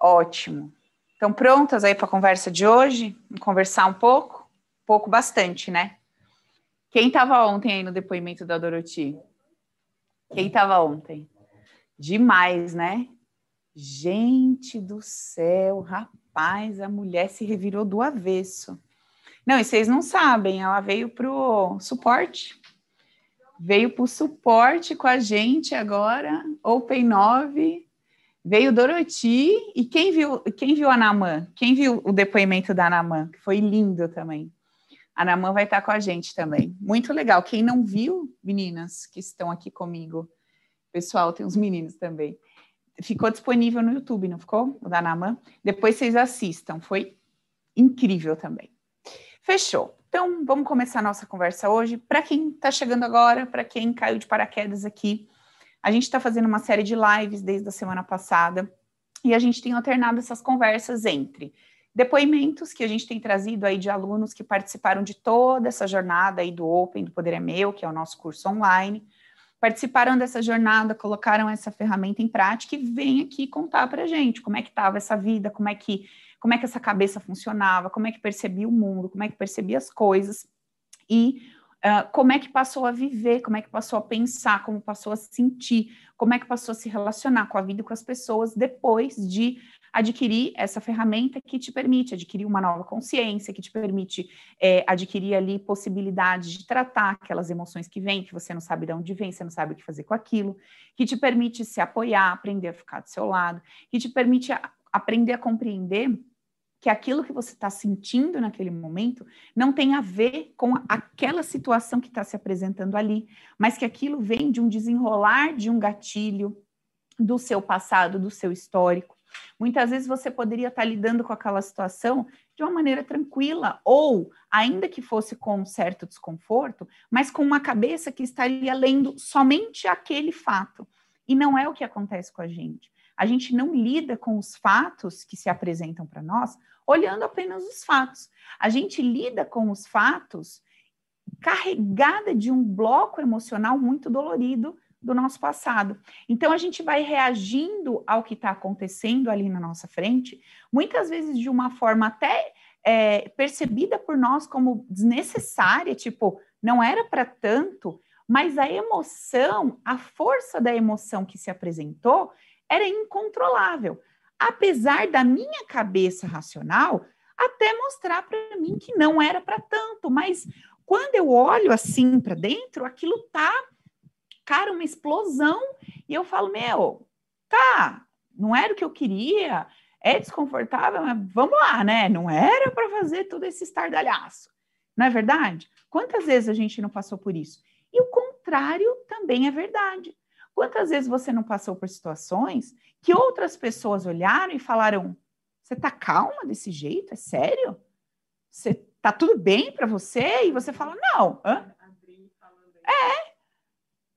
Ótimo. Estão prontas aí para a conversa de hoje? Conversar um pouco? Pouco, bastante, né? Quem estava ontem aí no depoimento da Doroti? Quem estava ontem? Demais, né? Gente do céu, rapaz, a mulher se revirou do avesso. Não, e vocês não sabem, ela veio para o suporte. Veio para o suporte com a gente agora, Open 9, Veio Doroti e quem viu, quem viu a Naman? Quem viu o depoimento da Naman? Que foi lindo também. A Naman vai estar com a gente também. Muito legal. Quem não viu, meninas que estão aqui comigo, pessoal, tem uns meninos também. Ficou disponível no YouTube, não ficou? O da Naman. Depois vocês assistam. Foi incrível também. Fechou. Então, vamos começar a nossa conversa hoje. Para quem está chegando agora, para quem caiu de paraquedas aqui, a gente está fazendo uma série de lives desde a semana passada e a gente tem alternado essas conversas entre depoimentos que a gente tem trazido aí de alunos que participaram de toda essa jornada aí do Open, do Poder é Meu, que é o nosso curso online, participaram dessa jornada, colocaram essa ferramenta em prática e vêm aqui contar para a gente como é que estava essa vida, como é que como é que essa cabeça funcionava, como é que percebia o mundo, como é que percebia as coisas e Como é que passou a viver, como é que passou a pensar, como passou a sentir, como é que passou a se relacionar com a vida e com as pessoas depois de adquirir essa ferramenta que te permite adquirir uma nova consciência, que te permite é, adquirir ali possibilidade de tratar aquelas emoções que vêm, que você não sabe de onde vem, você não sabe o que fazer com aquilo, que te permite se apoiar, aprender a ficar do seu lado, que te permite a, aprender a compreender que aquilo que você está sentindo naquele momento não tem a ver com aquela situação que está se apresentando ali, mas que aquilo vem de um desenrolar de um gatilho do seu passado, do seu histórico. Muitas vezes você poderia estar tá lidando com aquela situação de uma maneira tranquila, ou ainda que fosse com um certo desconforto, mas com uma cabeça que estaria lendo somente aquele fato. E não é o que acontece com a gente. A gente não lida com os fatos que se apresentam para nós olhando apenas os fatos. A gente lida com os fatos carregada de um bloco emocional muito dolorido do nosso passado. Então a gente vai reagindo ao que está acontecendo ali na nossa frente, muitas vezes de uma forma até é, percebida por nós como desnecessária, tipo, não era para tanto, mas a emoção, a força da emoção que se apresentou era incontrolável apesar da minha cabeça racional até mostrar para mim que não era para tanto, mas quando eu olho assim para dentro, aquilo tá, cara, uma explosão, e eu falo, meu, tá, não era o que eu queria, é desconfortável, mas vamos lá, né? Não era para fazer todo esse estardalhaço, não é verdade? Quantas vezes a gente não passou por isso? E o contrário também é verdade. Quantas vezes você não passou por situações que outras pessoas olharam e falaram: "Você tá calma desse jeito? É sério? Você tá tudo bem para você?" E você fala: "Não, hã? É.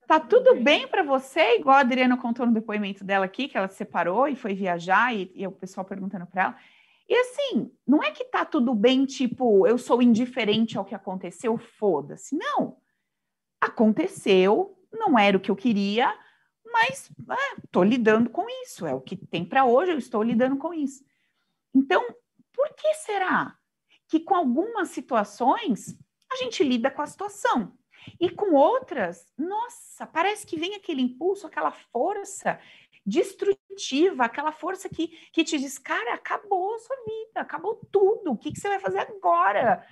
Tá tudo bem para você?" Igual a Adriana contou no depoimento dela aqui, que ela se separou e foi viajar e, e o pessoal perguntando para ela. E assim, não é que tá tudo bem, tipo, eu sou indiferente ao que aconteceu, foda-se. Não. Aconteceu, não era o que eu queria, mas estou é, lidando com isso, é o que tem para hoje, eu estou lidando com isso. Então, por que será que com algumas situações a gente lida com a situação e com outras, nossa, parece que vem aquele impulso, aquela força destrutiva, aquela força que, que te diz, cara, acabou a sua vida, acabou tudo, o que, que você vai fazer agora?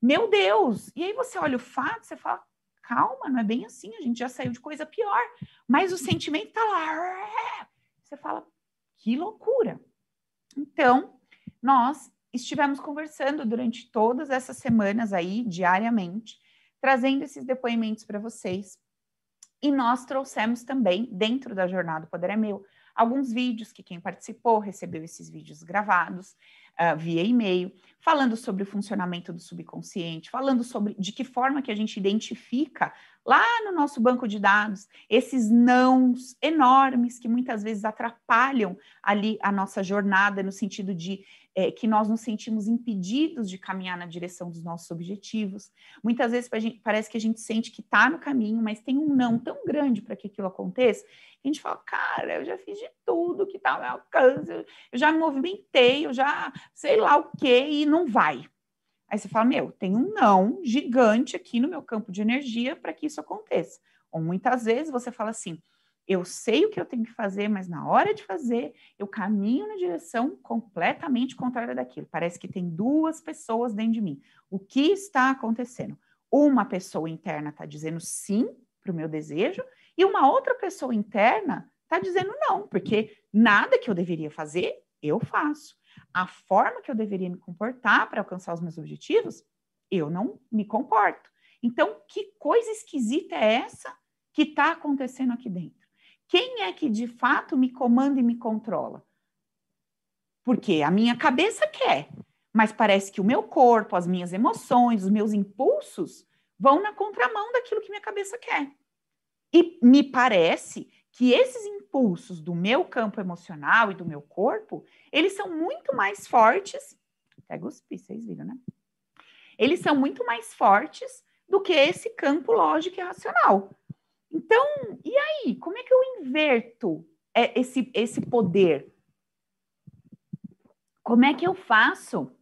Meu Deus! E aí você olha o fato, você fala, calma, não é bem assim, a gente já saiu de coisa pior. Mas o sentimento tá lá. Você fala, que loucura. Então, nós estivemos conversando durante todas essas semanas aí, diariamente, trazendo esses depoimentos para vocês. E nós trouxemos também, dentro da jornada Poder é Meu, alguns vídeos que quem participou recebeu esses vídeos gravados, uh, via e-mail, falando sobre o funcionamento do subconsciente, falando sobre de que forma que a gente identifica lá no nosso banco de dados esses nãos enormes que muitas vezes atrapalham ali a nossa jornada no sentido de é, que nós nos sentimos impedidos de caminhar na direção dos nossos objetivos. Muitas vezes parece que a gente sente que está no caminho, mas tem um não tão grande para que aquilo aconteça, a gente fala, cara, eu já fiz de tudo que está ao meu alcance, eu já me movimentei, eu já sei lá o quê, e não vai. Aí você fala, meu, tem um não gigante aqui no meu campo de energia para que isso aconteça. Ou muitas vezes você fala assim, eu sei o que eu tenho que fazer, mas na hora de fazer, eu caminho na direção completamente contrária daquilo. Parece que tem duas pessoas dentro de mim. O que está acontecendo? Uma pessoa interna está dizendo sim para o meu desejo, e uma outra pessoa interna está dizendo não, porque nada que eu deveria fazer, eu faço. A forma que eu deveria me comportar para alcançar os meus objetivos, eu não me comporto. Então, que coisa esquisita é essa que está acontecendo aqui dentro? Quem é que de fato me comanda e me controla? Porque a minha cabeça quer, mas parece que o meu corpo, as minhas emoções, os meus impulsos vão na contramão daquilo que minha cabeça quer. E me parece que esses impulsos do meu campo emocional e do meu corpo, eles são muito mais fortes. Até guspi, vocês viram, né? Eles são muito mais fortes do que esse campo lógico e racional. Então, e aí? Como é que eu inverto é, esse, esse poder? Como é que eu faço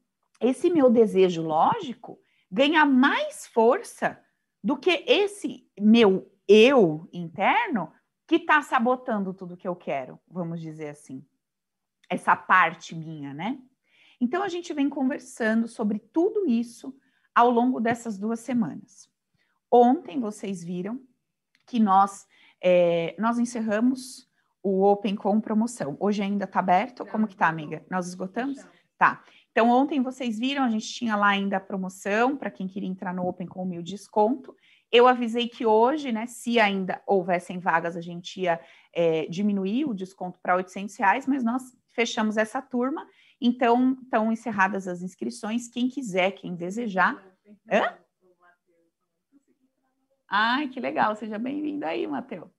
esse meu desejo lógico ganhar mais força do que esse meu eu interno que está sabotando tudo que eu quero, vamos dizer assim. Essa parte minha, né? Então, a gente vem conversando sobre tudo isso ao longo dessas duas semanas. Ontem, vocês viram que nós, é, nós encerramos o Open com promoção. Hoje ainda está aberto? Como que tá, amiga? Nós esgotamos? Tá. Então, ontem vocês viram, a gente tinha lá ainda a promoção para quem queria entrar no Open com o meu desconto. Eu avisei que hoje, né, se ainda houvessem vagas, a gente ia é, diminuir o desconto para 800 reais, mas nós fechamos essa turma. Então, estão encerradas as inscrições. Quem quiser, quem desejar. Hã? Ai, que legal, seja bem-vindo aí, Matheus.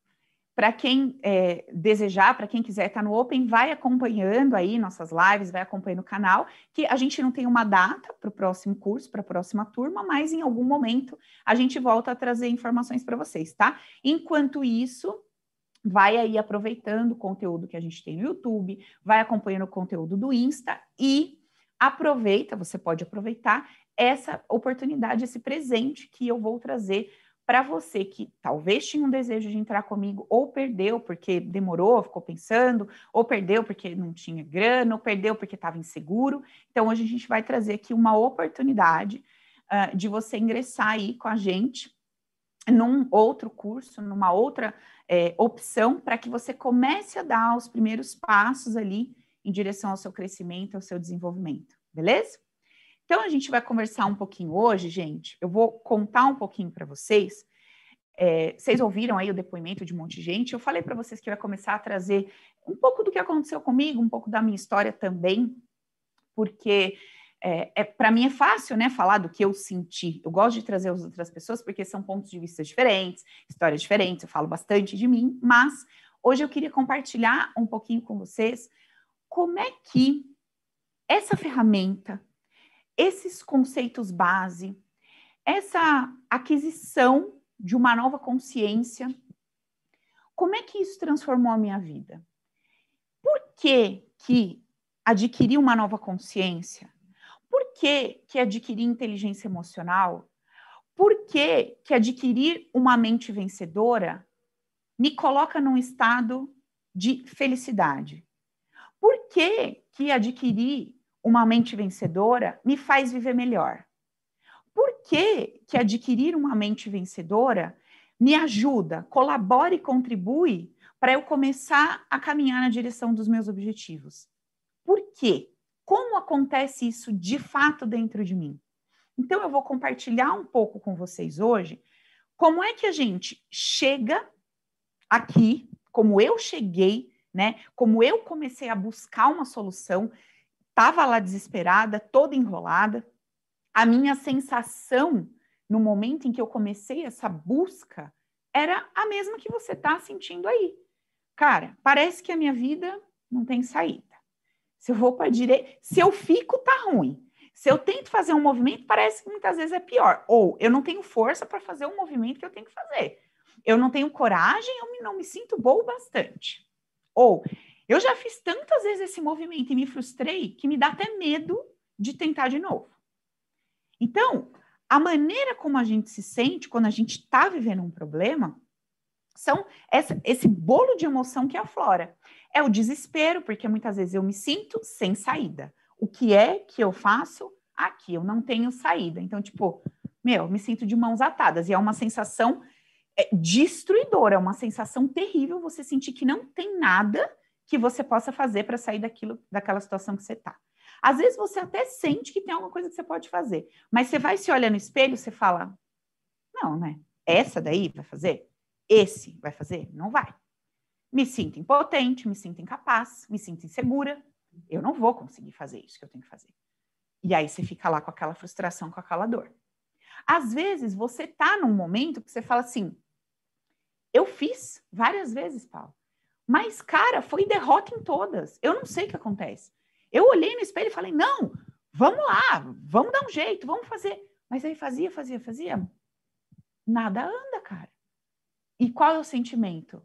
Para quem é, desejar, para quem quiser estar tá no Open, vai acompanhando aí nossas lives, vai acompanhando o canal, que a gente não tem uma data para o próximo curso, para a próxima turma, mas em algum momento a gente volta a trazer informações para vocês, tá? Enquanto isso, vai aí aproveitando o conteúdo que a gente tem no YouTube, vai acompanhando o conteúdo do Insta e aproveita, você pode aproveitar essa oportunidade, esse presente que eu vou trazer para você que talvez tinha um desejo de entrar comigo, ou perdeu porque demorou, ficou pensando, ou perdeu porque não tinha grana, ou perdeu porque estava inseguro. Então, hoje a gente vai trazer aqui uma oportunidade uh, de você ingressar aí com a gente num outro curso, numa outra é, opção, para que você comece a dar os primeiros passos ali em direção ao seu crescimento, ao seu desenvolvimento, beleza? Então, a gente vai conversar um pouquinho hoje, gente. Eu vou contar um pouquinho para vocês. É, vocês ouviram aí o depoimento de um monte de gente. Eu falei para vocês que eu ia começar a trazer um pouco do que aconteceu comigo, um pouco da minha história também, porque é, é para mim é fácil, né, falar do que eu senti. Eu gosto de trazer as outras pessoas porque são pontos de vista diferentes, histórias diferentes. Eu falo bastante de mim, mas hoje eu queria compartilhar um pouquinho com vocês como é que essa ferramenta esses conceitos base, essa aquisição de uma nova consciência, como é que isso transformou a minha vida? Por que, que adquirir uma nova consciência? Por que, que adquirir inteligência emocional? Por que, que adquirir uma mente vencedora me coloca num estado de felicidade? Por que, que adquirir uma mente vencedora me faz viver melhor. Por que, que adquirir uma mente vencedora me ajuda, colabora e contribui para eu começar a caminhar na direção dos meus objetivos? Por quê? Como acontece isso de fato dentro de mim? Então, eu vou compartilhar um pouco com vocês hoje como é que a gente chega aqui, como eu cheguei, né? Como eu comecei a buscar uma solução, estava lá desesperada, toda enrolada. A minha sensação no momento em que eu comecei essa busca era a mesma que você está sentindo aí. Cara, parece que a minha vida não tem saída. Se eu vou para a direita, se eu fico, tá ruim. Se eu tento fazer um movimento, parece que muitas vezes é pior. Ou eu não tenho força para fazer o um movimento que eu tenho que fazer. Eu não tenho coragem, eu não me sinto boa bastante. Ou eu já fiz tantas vezes esse movimento e me frustrei que me dá até medo de tentar de novo. Então, a maneira como a gente se sente quando a gente está vivendo um problema são essa, esse bolo de emoção que aflora. É o desespero, porque muitas vezes eu me sinto sem saída. O que é que eu faço aqui? Eu não tenho saída. Então, tipo, meu, me sinto de mãos atadas. E é uma sensação é, destruidora, é uma sensação terrível você sentir que não tem nada que você possa fazer para sair daquilo, daquela situação que você está. Às vezes você até sente que tem alguma coisa que você pode fazer, mas você vai se olhar no espelho você fala: não, né? Essa daí vai fazer? Esse vai fazer? Não vai. Me sinto impotente, me sinto incapaz, me sinto insegura. Eu não vou conseguir fazer isso que eu tenho que fazer. E aí você fica lá com aquela frustração, com aquela dor. Às vezes você tá num momento que você fala assim: eu fiz várias vezes, Paulo. Mas, cara, foi derrota em todas. Eu não sei o que acontece. Eu olhei no espelho e falei: não, vamos lá, vamos dar um jeito, vamos fazer. Mas aí fazia, fazia, fazia. Nada anda, cara. E qual é o sentimento?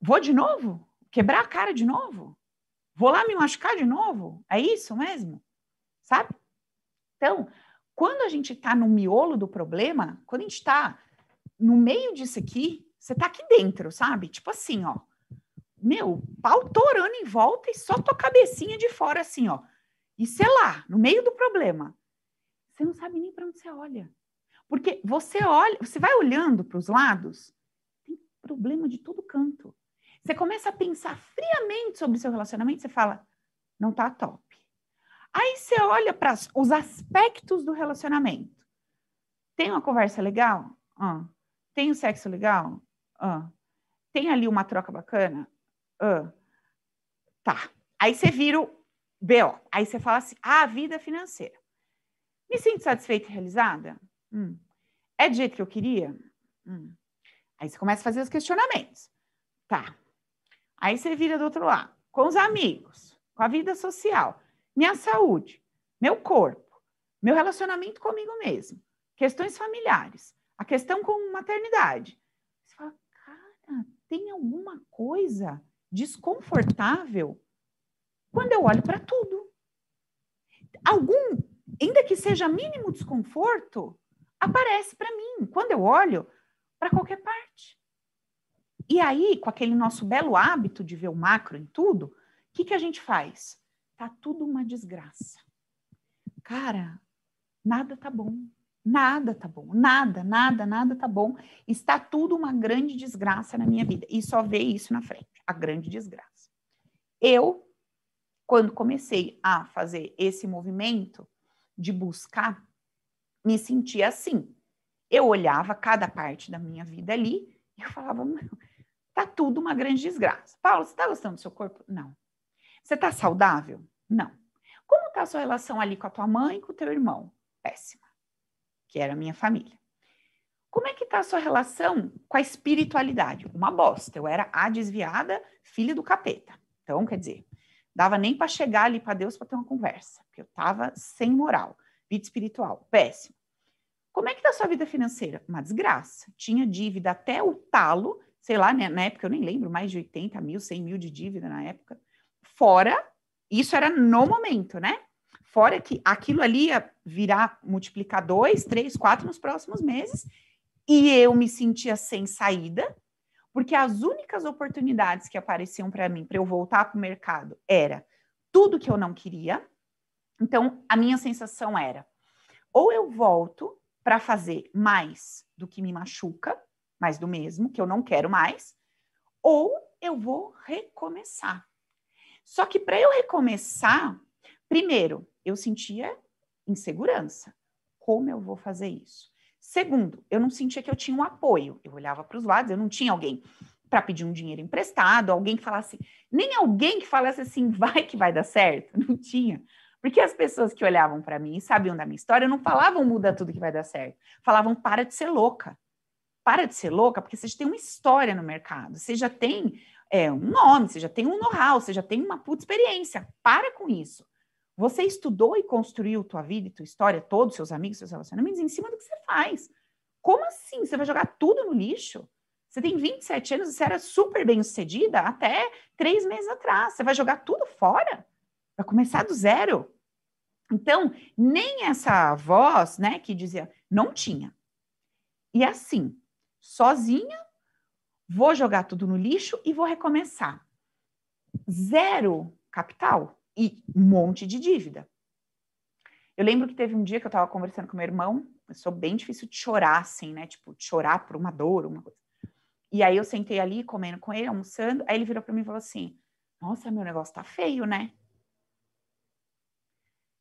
Vou de novo? Quebrar a cara de novo? Vou lá me machucar de novo? É isso mesmo? Sabe? Então, quando a gente está no miolo do problema, quando a gente está no meio disso aqui, você está aqui dentro, sabe? Tipo assim, ó meu, pau torando em volta e só tua cabecinha de fora, assim, ó. E sei lá, no meio do problema. Você não sabe nem para onde você olha. Porque você olha, você vai olhando para os lados, tem problema de todo canto. Você começa a pensar friamente sobre o seu relacionamento, você fala, não tá top. Aí você olha para os aspectos do relacionamento. Tem uma conversa legal? Ah. Tem um sexo legal? Ah. Tem ali uma troca bacana? Ah, tá. Aí você vira o BO. Aí você fala assim: ah, vida financeira. Me sinto satisfeita e realizada? Hum. É do jeito que eu queria? Hum. Aí você começa a fazer os questionamentos. Tá. Aí você vira do outro lado. Com os amigos, com a vida social, minha saúde, meu corpo, meu relacionamento comigo mesmo, questões familiares, a questão com maternidade. Você fala, cara, tem alguma coisa desconfortável quando eu olho para tudo. Algum, ainda que seja mínimo desconforto, aparece para mim quando eu olho para qualquer parte. E aí, com aquele nosso belo hábito de ver o macro em tudo, o que, que a gente faz? Tá tudo uma desgraça. Cara, nada tá bom. Nada tá bom, nada, nada, nada tá bom. Está tudo uma grande desgraça na minha vida. E só vê isso na frente, a grande desgraça. Eu, quando comecei a fazer esse movimento de buscar, me sentia assim. Eu olhava cada parte da minha vida ali e eu falava, tá tudo uma grande desgraça. Paulo, você tá gostando do seu corpo? Não. Você tá saudável? Não. Como tá a sua relação ali com a tua mãe e com o teu irmão? Péssima que era a minha família. Como é que está a sua relação com a espiritualidade? Uma bosta. Eu era a desviada, filha do capeta. Então, quer dizer, dava nem para chegar ali para Deus para ter uma conversa, porque eu estava sem moral. Vida espiritual, péssimo. Como é que está a sua vida financeira? Uma desgraça. Tinha dívida até o talo, sei lá, né, na época eu nem lembro, mais de 80 mil, 100 mil de dívida na época. Fora, isso era no momento, né? Fora que aquilo ali ia virar, multiplicar dois, três, quatro nos próximos meses, e eu me sentia sem saída, porque as únicas oportunidades que apareciam para mim para eu voltar para o mercado era tudo que eu não queria. Então, a minha sensação era: ou eu volto para fazer mais do que me machuca, mais do mesmo, que eu não quero mais, ou eu vou recomeçar. Só que para eu recomeçar, primeiro, eu sentia insegurança. Como eu vou fazer isso? Segundo, eu não sentia que eu tinha um apoio. Eu olhava para os lados, eu não tinha alguém para pedir um dinheiro emprestado, alguém que falasse, nem alguém que falasse assim, vai que vai dar certo, não tinha. Porque as pessoas que olhavam para mim e sabiam da minha história não falavam muda tudo que vai dar certo. Falavam para de ser louca. Para de ser louca, porque você já tem uma história no mercado, você já tem é, um nome, você já tem um know-how, você já tem uma puta experiência. Para com isso. Você estudou e construiu tua vida e tua história, todos seus amigos, seus relacionamentos, em cima do que você faz. Como assim? Você vai jogar tudo no lixo? Você tem 27 anos e você era super bem sucedida até três meses atrás. Você vai jogar tudo fora? Vai começar do zero? Então, nem essa voz, né, que dizia, não tinha. E assim, sozinha, vou jogar tudo no lixo e vou recomeçar. Zero capital e um monte de dívida. Eu lembro que teve um dia que eu estava conversando com meu irmão, eu sou bem difícil de chorar, assim, né? Tipo, de chorar por uma dor, uma coisa. E aí eu sentei ali, comendo com ele, almoçando, aí ele virou para mim e falou assim, nossa, meu negócio tá feio, né?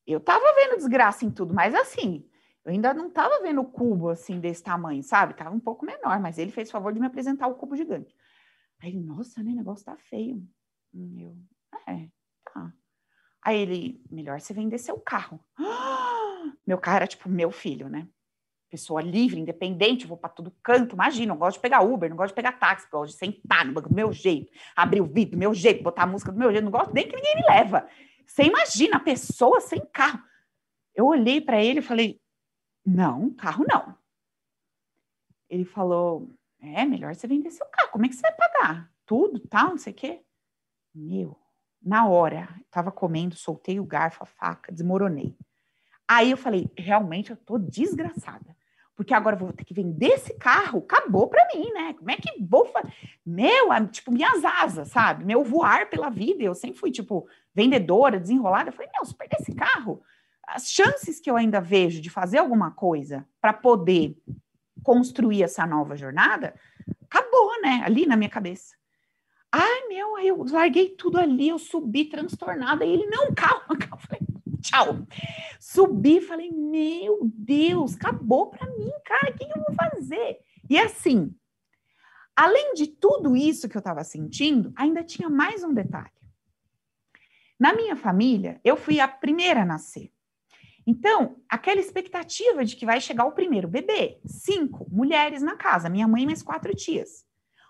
Eu tava vendo desgraça em tudo, mas assim, eu ainda não tava vendo o cubo assim desse tamanho, sabe? Tava um pouco menor, mas ele fez o favor de me apresentar o cubo gigante. Aí nossa, o negócio tá feio. Eu, é, tá. Aí ele, melhor você vender seu carro. Meu carro era tipo meu filho, né? Pessoa livre, independente, vou para todo canto. Imagina, não gosto de pegar Uber, não gosto de pegar táxi, gosto de sentar no banco do meu jeito, abrir o vídeo do meu jeito, botar a música do meu jeito, não gosto nem que ninguém me leva. Você imagina a pessoa sem carro. Eu olhei para ele e falei: não, carro não. Ele falou: é melhor você vender seu carro. Como é que você vai pagar? Tudo, tal, não sei o quê. Meu, na hora, estava comendo, soltei o garfo, a faca, desmoronei. Aí eu falei: realmente eu tô desgraçada porque agora vou ter que vender esse carro, acabou para mim, né? Como é que vou fazer? Meu, tipo, minhas asas, sabe? Meu voar pela vida, eu sempre fui, tipo, vendedora, desenrolada. Eu falei, meu, se perder esse carro, as chances que eu ainda vejo de fazer alguma coisa para poder construir essa nova jornada, acabou, né? Ali na minha cabeça. Ai, meu, aí eu larguei tudo ali, eu subi transtornada, e ele, não, calma, calma. Falei, tchau. Subi, falei, meu Deus, acabou para mim, cara, o que eu vou fazer? E assim, além de tudo isso que eu estava sentindo, ainda tinha mais um detalhe. Na minha família, eu fui a primeira a nascer. Então, aquela expectativa de que vai chegar o primeiro bebê, cinco mulheres na casa, minha mãe e mais quatro tias.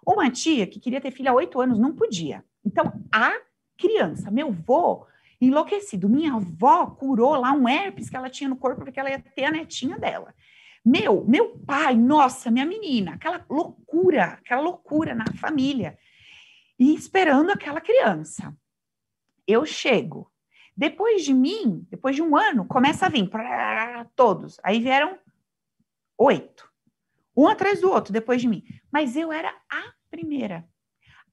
Uma tia que queria ter filha há oito anos não podia. Então, a criança, meu vô, enlouquecido. Minha avó curou lá um herpes que ela tinha no corpo porque ela ia ter a netinha dela. Meu, meu pai, nossa, minha menina, aquela loucura, aquela loucura na família. E esperando aquela criança. Eu chego. Depois de mim, depois de um ano, começa a vir todos. Aí vieram oito. Um atrás do outro, depois de mim. Mas eu era a primeira.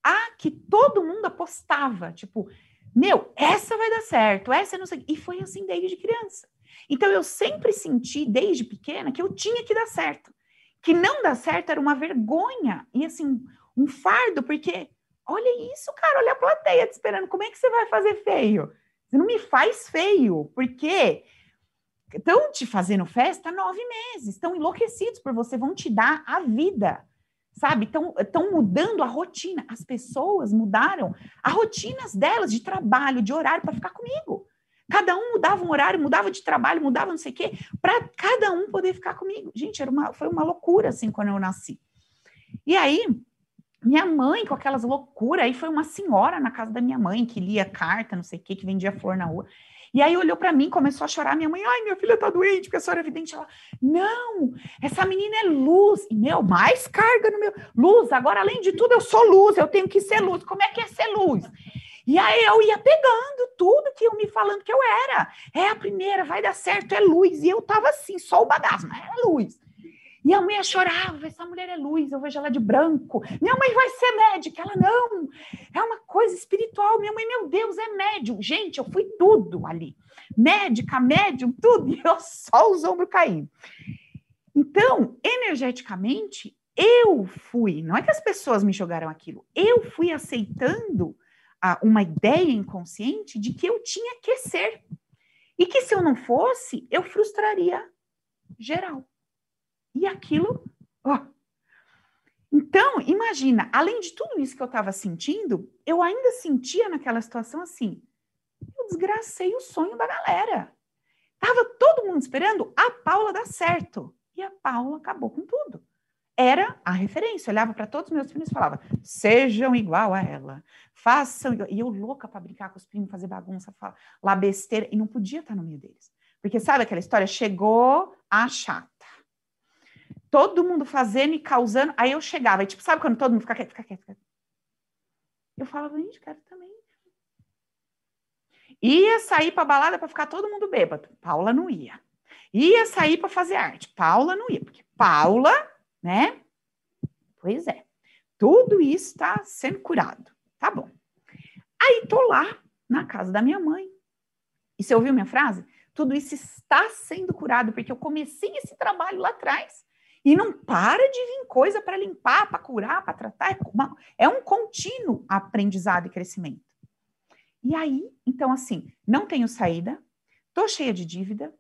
A que todo mundo apostava. Tipo, meu, essa vai dar certo, essa não sei. E foi assim desde criança. Então eu sempre senti desde pequena que eu tinha que dar certo. Que não dar certo era uma vergonha e assim, um fardo, porque olha isso, cara, olha a plateia te esperando. Como é que você vai fazer feio? Você não me faz feio, porque estão te fazendo festa nove meses, estão enlouquecidos por você, vão te dar a vida sabe? Estão mudando a rotina. As pessoas mudaram as rotinas delas de trabalho, de horário para ficar comigo. Cada um mudava um horário, mudava de trabalho, mudava não sei o quê, para cada um poder ficar comigo. Gente, era uma, foi uma loucura assim quando eu nasci. E aí, minha mãe, com aquelas loucuras, aí foi uma senhora na casa da minha mãe que lia carta, não sei o quê, que vendia flor na rua. E aí olhou para mim, começou a chorar. Minha mãe, ai, minha filha tá doente, porque a senhora é evidente. Ela, não, essa menina é luz. E, meu, mais carga no meu. Luz, agora, além de tudo, eu sou luz, eu tenho que ser luz. Como é que é ser luz? E aí eu ia pegando tudo que iam me falando que eu era. É a primeira, vai dar certo, é luz. E eu tava assim, só o mas era luz. E a mulher chorava, essa mulher é luz, eu vejo ela de branco. Minha mãe vai ser médica. Ela, não, é uma coisa espiritual. Minha mãe, meu Deus, é médium. Gente, eu fui tudo ali. Médica, médium, tudo. E eu só os ombros caindo. Então, energeticamente, eu fui, não é que as pessoas me jogaram aquilo, eu fui aceitando a, uma ideia inconsciente de que eu tinha que ser. E que se eu não fosse, eu frustraria geral. E aquilo, ó. Então, imagina, além de tudo isso que eu estava sentindo, eu ainda sentia naquela situação assim: meu desgracei o sonho da galera. Tava todo mundo esperando a Paula dar certo. E a Paula acabou com tudo. Era a referência. Eu olhava para todos os meus filhos e falava: sejam igual a ela. Façam igual. E eu louca para brincar com os primos, fazer bagunça, falar besteira. E não podia estar no meio deles. Porque sabe aquela história? Chegou a chata. Todo mundo fazendo e causando. Aí eu chegava. E tipo, sabe quando todo mundo fica quieto, fica quieto, fica quieto. Eu falava, gente, quero também. Ia sair para balada para ficar todo mundo bêbado. Paula não ia. Ia sair para fazer arte. Paula não ia, porque Paula, né? Pois é. Tudo isso está sendo curado. Tá bom. Aí tô lá na casa da minha mãe. E você ouviu minha frase? Tudo isso está sendo curado porque eu comecei esse trabalho lá atrás. E não para de vir coisa para limpar, para curar, para tratar. É, um contínuo aprendizado e crescimento. E aí, então, assim, não tenho saída, tô cheia de dívida,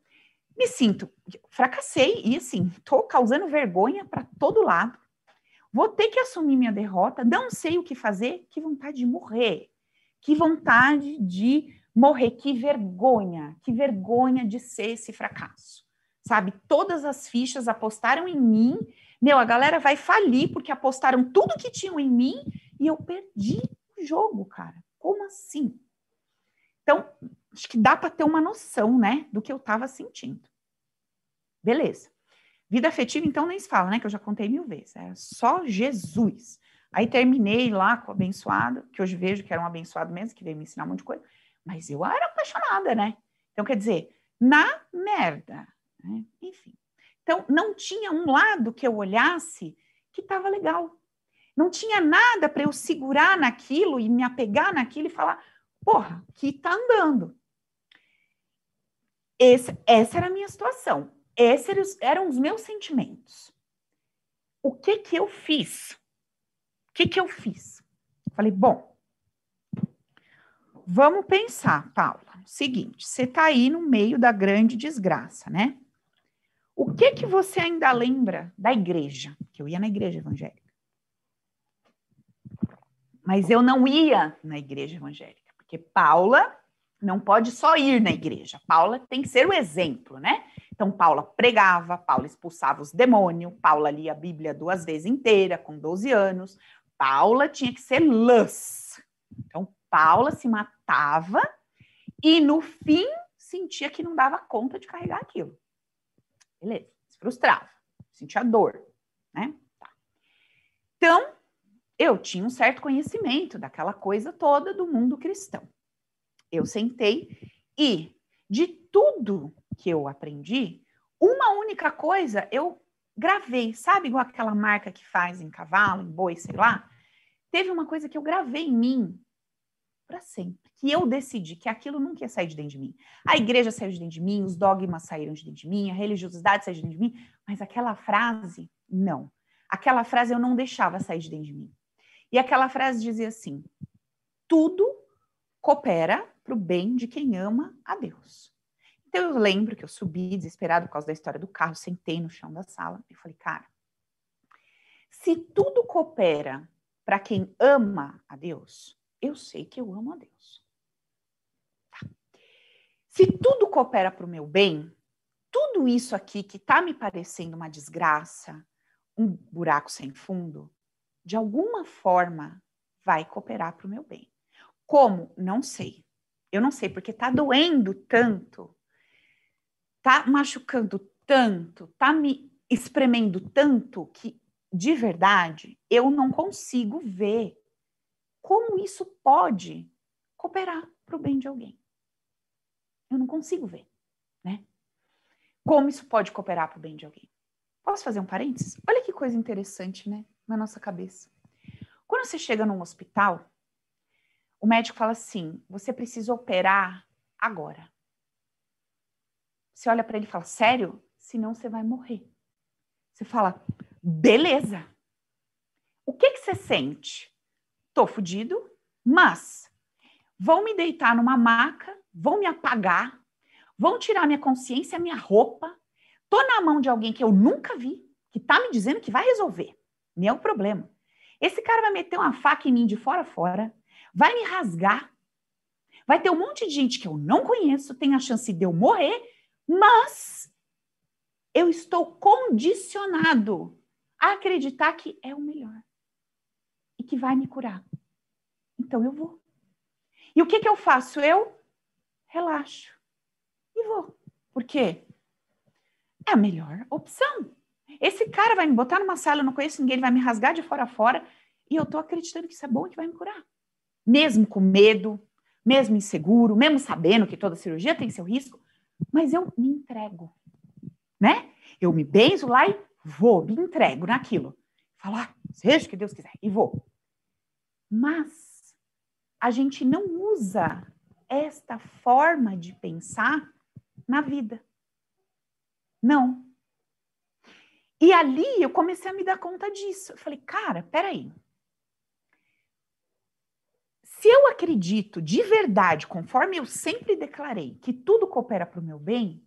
me sinto, fracassei e, assim, tô causando vergonha para todo lado. Vou ter que assumir minha derrota, não sei o que fazer, que vontade de morrer, que vontade de morrer, que vergonha, que vergonha de ser esse fracasso sabe? Todas as fichas apostaram em mim. Meu, a galera vai falir porque apostaram tudo que tinham em mim e eu perdi o jogo, cara. Como assim? Então, acho que dá para ter uma noção, né, do que eu estava sentindo. Beleza. Vida afetiva, então, nem se fala, né, que eu já contei mil vezes. É só Jesus. Aí terminei lá com o abençoado, que hoje vejo que era um abençoado mesmo, que veio me ensinar um monte de coisa, mas eu era apaixonada, né? Então, quer dizer, na merda, né? Enfim. Então, não tinha um lado que eu olhasse que estava legal. Não tinha nada para eu segurar naquilo e me apegar naquilo e falar, porra, que tá andando. Esse, essa era a minha situação. Esses eram os meus sentimentos. O que que eu fiz? O que que eu fiz? Falei, bom, vamos pensar, Paula. Seguinte, você está aí no meio da grande desgraça, né? O que que você ainda lembra da igreja? Que eu ia na igreja evangélica. Mas eu não ia na igreja evangélica, porque Paula não pode só ir na igreja. Paula tem que ser o exemplo, né? Então, Paula pregava, Paula expulsava os demônios, Paula lia a Bíblia duas vezes inteira, com 12 anos. Paula tinha que ser lãs. Então, Paula se matava e, no fim, sentia que não dava conta de carregar aquilo. Beleza, se frustrava, sentia dor, né? Tá. Então, eu tinha um certo conhecimento daquela coisa toda do mundo cristão. Eu sentei e, de tudo que eu aprendi, uma única coisa eu gravei, sabe igual aquela marca que faz em cavalo, em boi, sei lá? Teve uma coisa que eu gravei em mim para sempre que eu decidi que aquilo nunca ia sair de dentro de mim. A igreja saiu de dentro de mim, os dogmas saíram de dentro de mim, a religiosidade saiu de dentro de mim, mas aquela frase, não. Aquela frase eu não deixava sair de dentro de mim. E aquela frase dizia assim: tudo coopera para o bem de quem ama a Deus. Então eu lembro que eu subi desesperado por causa da história do carro, sentei no chão da sala e falei, cara, se tudo coopera para quem ama a Deus, eu sei que eu amo a Deus. Se tudo coopera para o meu bem, tudo isso aqui que está me parecendo uma desgraça, um buraco sem fundo, de alguma forma vai cooperar para o meu bem. Como? Não sei. Eu não sei, porque está doendo tanto, está machucando tanto, está me espremendo tanto que, de verdade, eu não consigo ver como isso pode cooperar para o bem de alguém. Eu não consigo ver, né? Como isso pode cooperar para o bem de alguém. Posso fazer um parênteses? Olha que coisa interessante, né? Na nossa cabeça. Quando você chega num hospital, o médico fala assim: você precisa operar agora. Você olha para ele e fala: sério? Senão você vai morrer. Você fala: beleza. O que, que você sente? Tô fudido, mas vão me deitar numa maca vão me apagar, vão tirar minha consciência, minha roupa. Tô na mão de alguém que eu nunca vi, que tá me dizendo que vai resolver. Meu problema. Esse cara vai meter uma faca em mim de fora a fora, vai me rasgar, Vai ter um monte de gente que eu não conheço, tem a chance de eu morrer, mas eu estou condicionado a acreditar que é o melhor que vai me curar. Então eu vou. E o que, que eu faço? Eu relaxo e vou. Por quê? É a melhor opção. Esse cara vai me botar numa sala, eu não conheço ninguém, ele vai me rasgar de fora a fora, e eu tô acreditando que isso é bom e que vai me curar. Mesmo com medo, mesmo inseguro, mesmo sabendo que toda cirurgia tem seu risco, mas eu me entrego, né? Eu me benzo lá e vou, me entrego naquilo. Falar, ah, seja o que Deus quiser, e vou. Mas a gente não usa esta forma de pensar na vida. Não. E ali eu comecei a me dar conta disso. Eu falei, cara, peraí. Se eu acredito de verdade, conforme eu sempre declarei, que tudo coopera para o meu bem,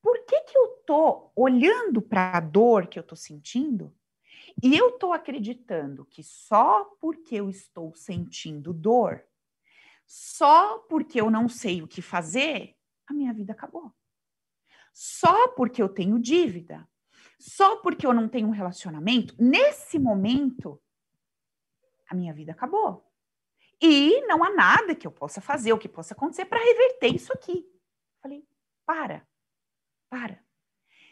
por que, que eu estou olhando para a dor que eu estou sentindo e eu estou acreditando que só porque eu estou sentindo dor, só porque eu não sei o que fazer, a minha vida acabou? Só porque eu tenho dívida, só porque eu não tenho um relacionamento, nesse momento, a minha vida acabou. E não há nada que eu possa fazer, o que possa acontecer para reverter isso aqui. Falei, para, para.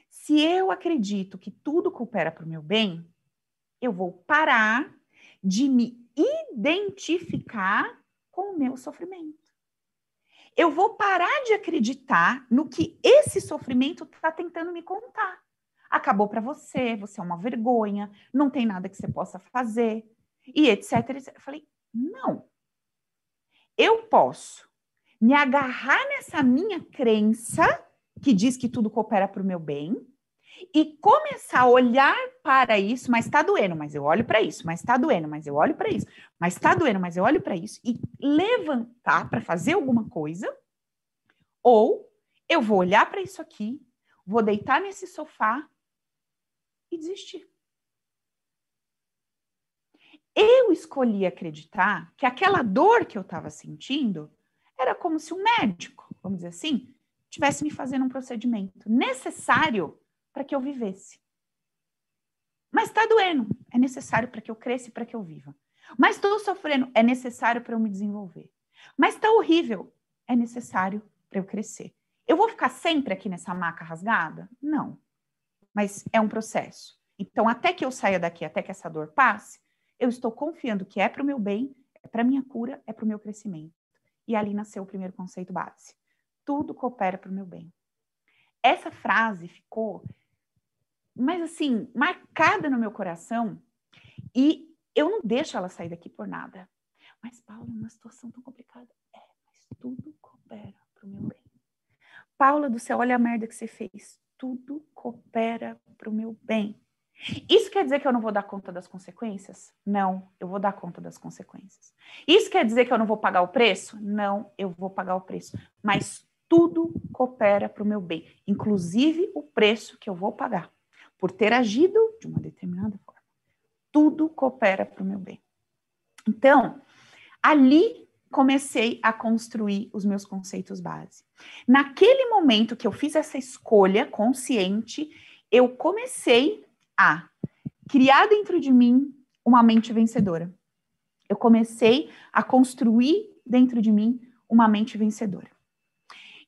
Se eu acredito que tudo coopera para o meu bem, eu vou parar de me identificar com o meu sofrimento. Eu vou parar de acreditar no que esse sofrimento está tentando me contar. Acabou para você, você é uma vergonha, não tem nada que você possa fazer, e etc, etc. Eu falei, não. Eu posso me agarrar nessa minha crença que diz que tudo coopera para o meu bem e começar a olhar para isso, mas está doendo, mas eu olho para isso, mas está doendo, mas eu olho para isso, mas está doendo, mas eu olho para isso e levantar para fazer alguma coisa, ou eu vou olhar para isso aqui, vou deitar nesse sofá e desistir. Eu escolhi acreditar que aquela dor que eu estava sentindo era como se um médico, vamos dizer assim, tivesse me fazendo um procedimento necessário para que eu vivesse. Mas está doendo, é necessário para que eu cresça e para que eu viva. Mas estou sofrendo, é necessário para eu me desenvolver. Mas está horrível, é necessário para eu crescer. Eu vou ficar sempre aqui nessa maca rasgada? Não. Mas é um processo. Então, até que eu saia daqui, até que essa dor passe, eu estou confiando que é para o meu bem, é para a minha cura, é para o meu crescimento. E ali nasceu o primeiro conceito base. Tudo coopera para o meu bem. Essa frase ficou mas assim, marcada no meu coração, e eu não deixo ela sair daqui por nada. Mas, Paula, uma situação tão complicada. É, mas tudo coopera para o meu bem. Paula do céu, olha a merda que você fez. Tudo coopera para o meu bem. Isso quer dizer que eu não vou dar conta das consequências? Não, eu vou dar conta das consequências. Isso quer dizer que eu não vou pagar o preço? Não, eu vou pagar o preço. Mas tudo coopera para o meu bem, inclusive o preço que eu vou pagar por ter agido de uma determinada forma. Tudo coopera para o meu bem. Então, ali comecei a construir os meus conceitos base. Naquele momento que eu fiz essa escolha consciente, eu comecei a criar dentro de mim uma mente vencedora. Eu comecei a construir dentro de mim uma mente vencedora.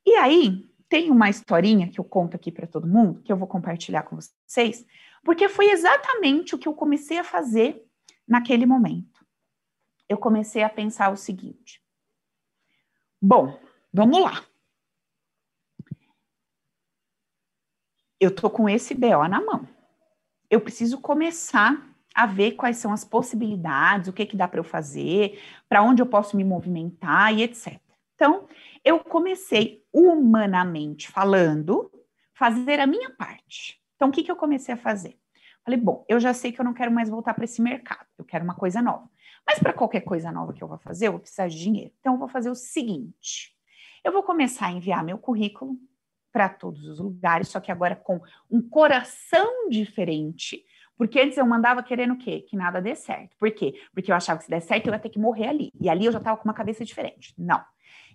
E aí, tem uma historinha que eu conto aqui para todo mundo, que eu vou compartilhar com vocês, porque foi exatamente o que eu comecei a fazer naquele momento. Eu comecei a pensar o seguinte: bom, vamos lá. Eu tô com esse BO na mão. Eu preciso começar a ver quais são as possibilidades, o que que dá para eu fazer, para onde eu posso me movimentar e etc. Então, eu comecei, humanamente falando, fazer a minha parte. Então, o que, que eu comecei a fazer? Falei, bom, eu já sei que eu não quero mais voltar para esse mercado, eu quero uma coisa nova. Mas para qualquer coisa nova que eu vou fazer, eu vou precisar de dinheiro. Então, eu vou fazer o seguinte: eu vou começar a enviar meu currículo para todos os lugares, só que agora com um coração diferente. Porque antes eu mandava querendo o quê? Que nada dê certo. Por quê? Porque eu achava que se der certo eu ia ter que morrer ali. E ali eu já estava com uma cabeça diferente. Não.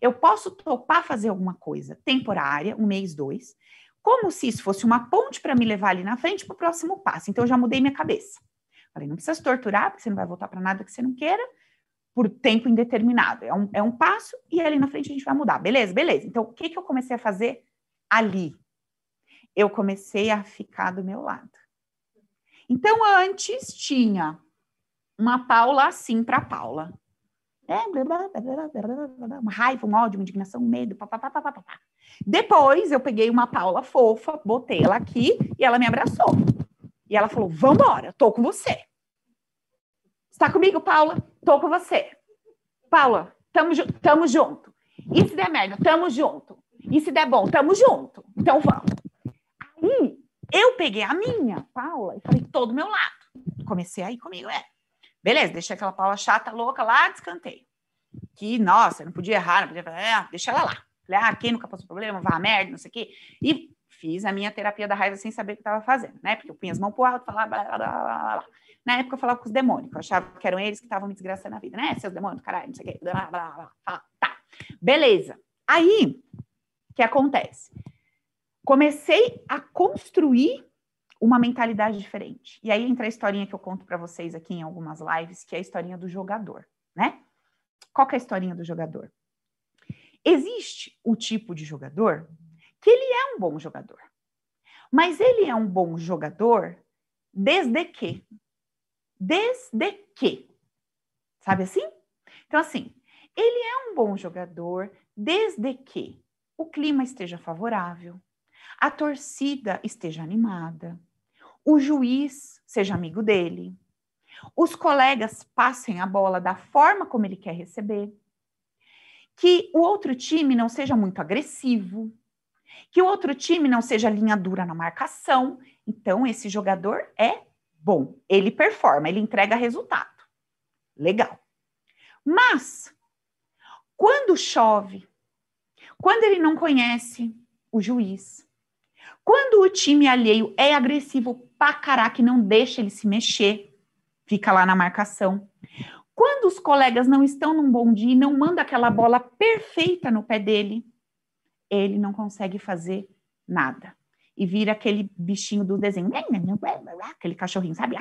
Eu posso topar fazer alguma coisa temporária, um mês, dois, como se isso fosse uma ponte para me levar ali na frente para o próximo passo. Então, eu já mudei minha cabeça. Falei, não precisa se torturar, porque você não vai voltar para nada que você não queira, por tempo indeterminado. É um, é um passo e ali na frente a gente vai mudar. Beleza? Beleza. Então, o que, que eu comecei a fazer ali? Eu comecei a ficar do meu lado. Então, antes tinha uma Paula assim para Paula. É, uma raiva, um ódio, uma indignação, um medo. Depois eu peguei uma Paula fofa, botei ela aqui e ela me abraçou. E ela falou: Vambora, tô com você. Está comigo, Paula? Tô com você. Paula, tamo, tamo junto. E se der merda, tamo junto. E se der bom, tamo junto. Então vamos. Aí eu peguei a minha, Paula, e falei: Tô do meu lado. Comecei aí comigo, é. Beleza, deixei aquela Paula chata, louca lá, descantei. Que, nossa, não podia errar, não podia fazer, é, deixa ela lá. Falei, ah, quem nunca passou problema, vá a merda, não sei o quê. E fiz a minha terapia da raiva sem saber o que estava fazendo, né? Porque eu punha as mãos pro alto, falava blá, blá, blá, blá, Na época eu falava com os demônios, eu achava que eram eles que estavam me desgraçando na vida, né? Seus demônios, caralho, não sei o quê, blá, blá, blá, blá. Tá, beleza. Aí, o que acontece? Comecei a construir uma mentalidade diferente. E aí entra a historinha que eu conto para vocês aqui em algumas lives, que é a historinha do jogador, né? Qual é a historinha do jogador? Existe o tipo de jogador que ele é um bom jogador. Mas ele é um bom jogador desde que? Desde que? Sabe assim? Então, assim, ele é um bom jogador desde que o clima esteja favorável, a torcida esteja animada, o juiz seja amigo dele, os colegas passem a bola da forma como ele quer receber, que o outro time não seja muito agressivo, que o outro time não seja linha dura na marcação. Então, esse jogador é bom, ele performa, ele entrega resultado. Legal. Mas, quando chove, quando ele não conhece o juiz, quando o time alheio é agressivo pra caraca e não deixa ele se mexer, fica lá na marcação. Quando os colegas não estão num bom dia e não manda aquela bola perfeita no pé dele, ele não consegue fazer nada. E vira aquele bichinho do desenho, aquele cachorrinho, sabe?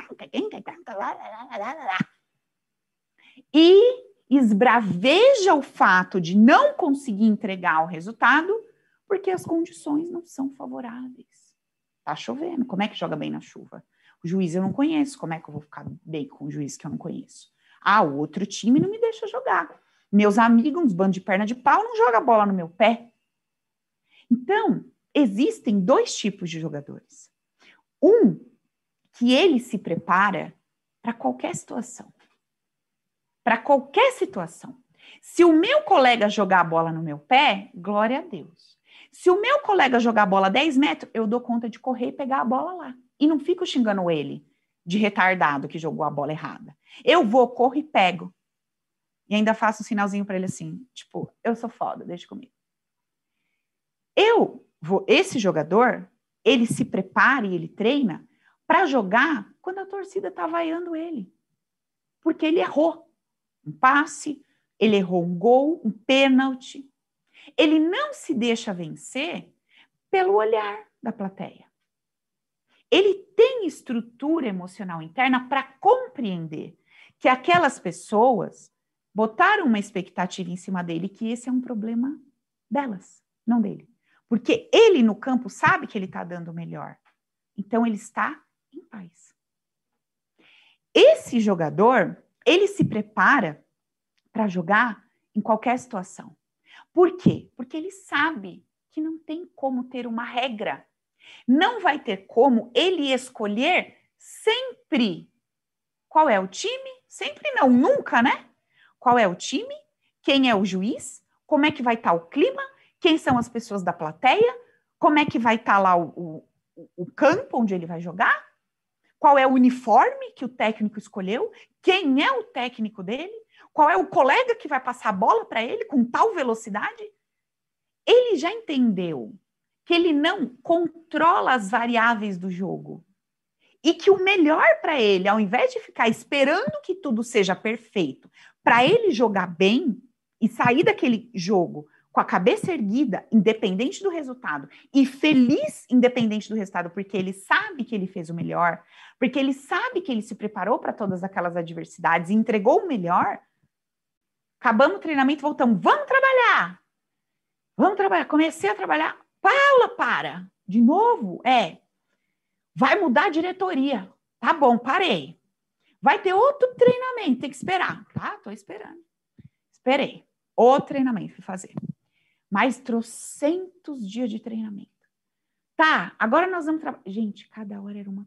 E esbraveja o fato de não conseguir entregar o resultado porque as condições não são favoráveis. Tá chovendo, como é que joga bem na chuva? O juiz eu não conheço, como é que eu vou ficar bem com o juiz que eu não conheço? Ah, o outro time não me deixa jogar. Meus amigos, uns bandos de perna de pau, não joga bola no meu pé. Então, existem dois tipos de jogadores. Um que ele se prepara para qualquer situação. Para qualquer situação. Se o meu colega jogar a bola no meu pé, glória a Deus. Se o meu colega jogar a bola 10 metros, eu dou conta de correr e pegar a bola lá. E não fico xingando ele de retardado que jogou a bola errada. Eu vou, corro e pego. E ainda faço um sinalzinho para ele assim, tipo, eu sou foda, deixa comigo. Eu vou, esse jogador, ele se prepara e ele treina para jogar quando a torcida tá vaiando ele. Porque ele errou um passe, ele errou um gol, um pênalti. Ele não se deixa vencer pelo olhar da plateia ele tem estrutura emocional interna para compreender que aquelas pessoas botaram uma expectativa em cima dele que esse é um problema delas, não dele. Porque ele no campo sabe que ele está dando o melhor. Então ele está em paz. Esse jogador, ele se prepara para jogar em qualquer situação. Por quê? Porque ele sabe que não tem como ter uma regra não vai ter como ele escolher sempre qual é o time, sempre não, nunca, né? Qual é o time, quem é o juiz, como é que vai estar tá o clima, quem são as pessoas da plateia, como é que vai estar tá lá o, o, o campo onde ele vai jogar, qual é o uniforme que o técnico escolheu, quem é o técnico dele, qual é o colega que vai passar a bola para ele com tal velocidade. Ele já entendeu que ele não controla as variáveis do jogo. E que o melhor para ele, ao invés de ficar esperando que tudo seja perfeito, para ele jogar bem, e sair daquele jogo com a cabeça erguida, independente do resultado, e feliz, independente do resultado, porque ele sabe que ele fez o melhor, porque ele sabe que ele se preparou para todas aquelas adversidades e entregou o melhor. Acabamos o treinamento, voltamos, vamos trabalhar. Vamos trabalhar. Comecei a trabalhar. Paula, para. De novo? É. Vai mudar a diretoria. Tá bom, parei. Vai ter outro treinamento, tem que esperar. Tá, tô esperando. Esperei. Outro treinamento fui fazer mais trocentos dias de treinamento. Tá, agora nós vamos trabalhar. Gente, cada hora era uma.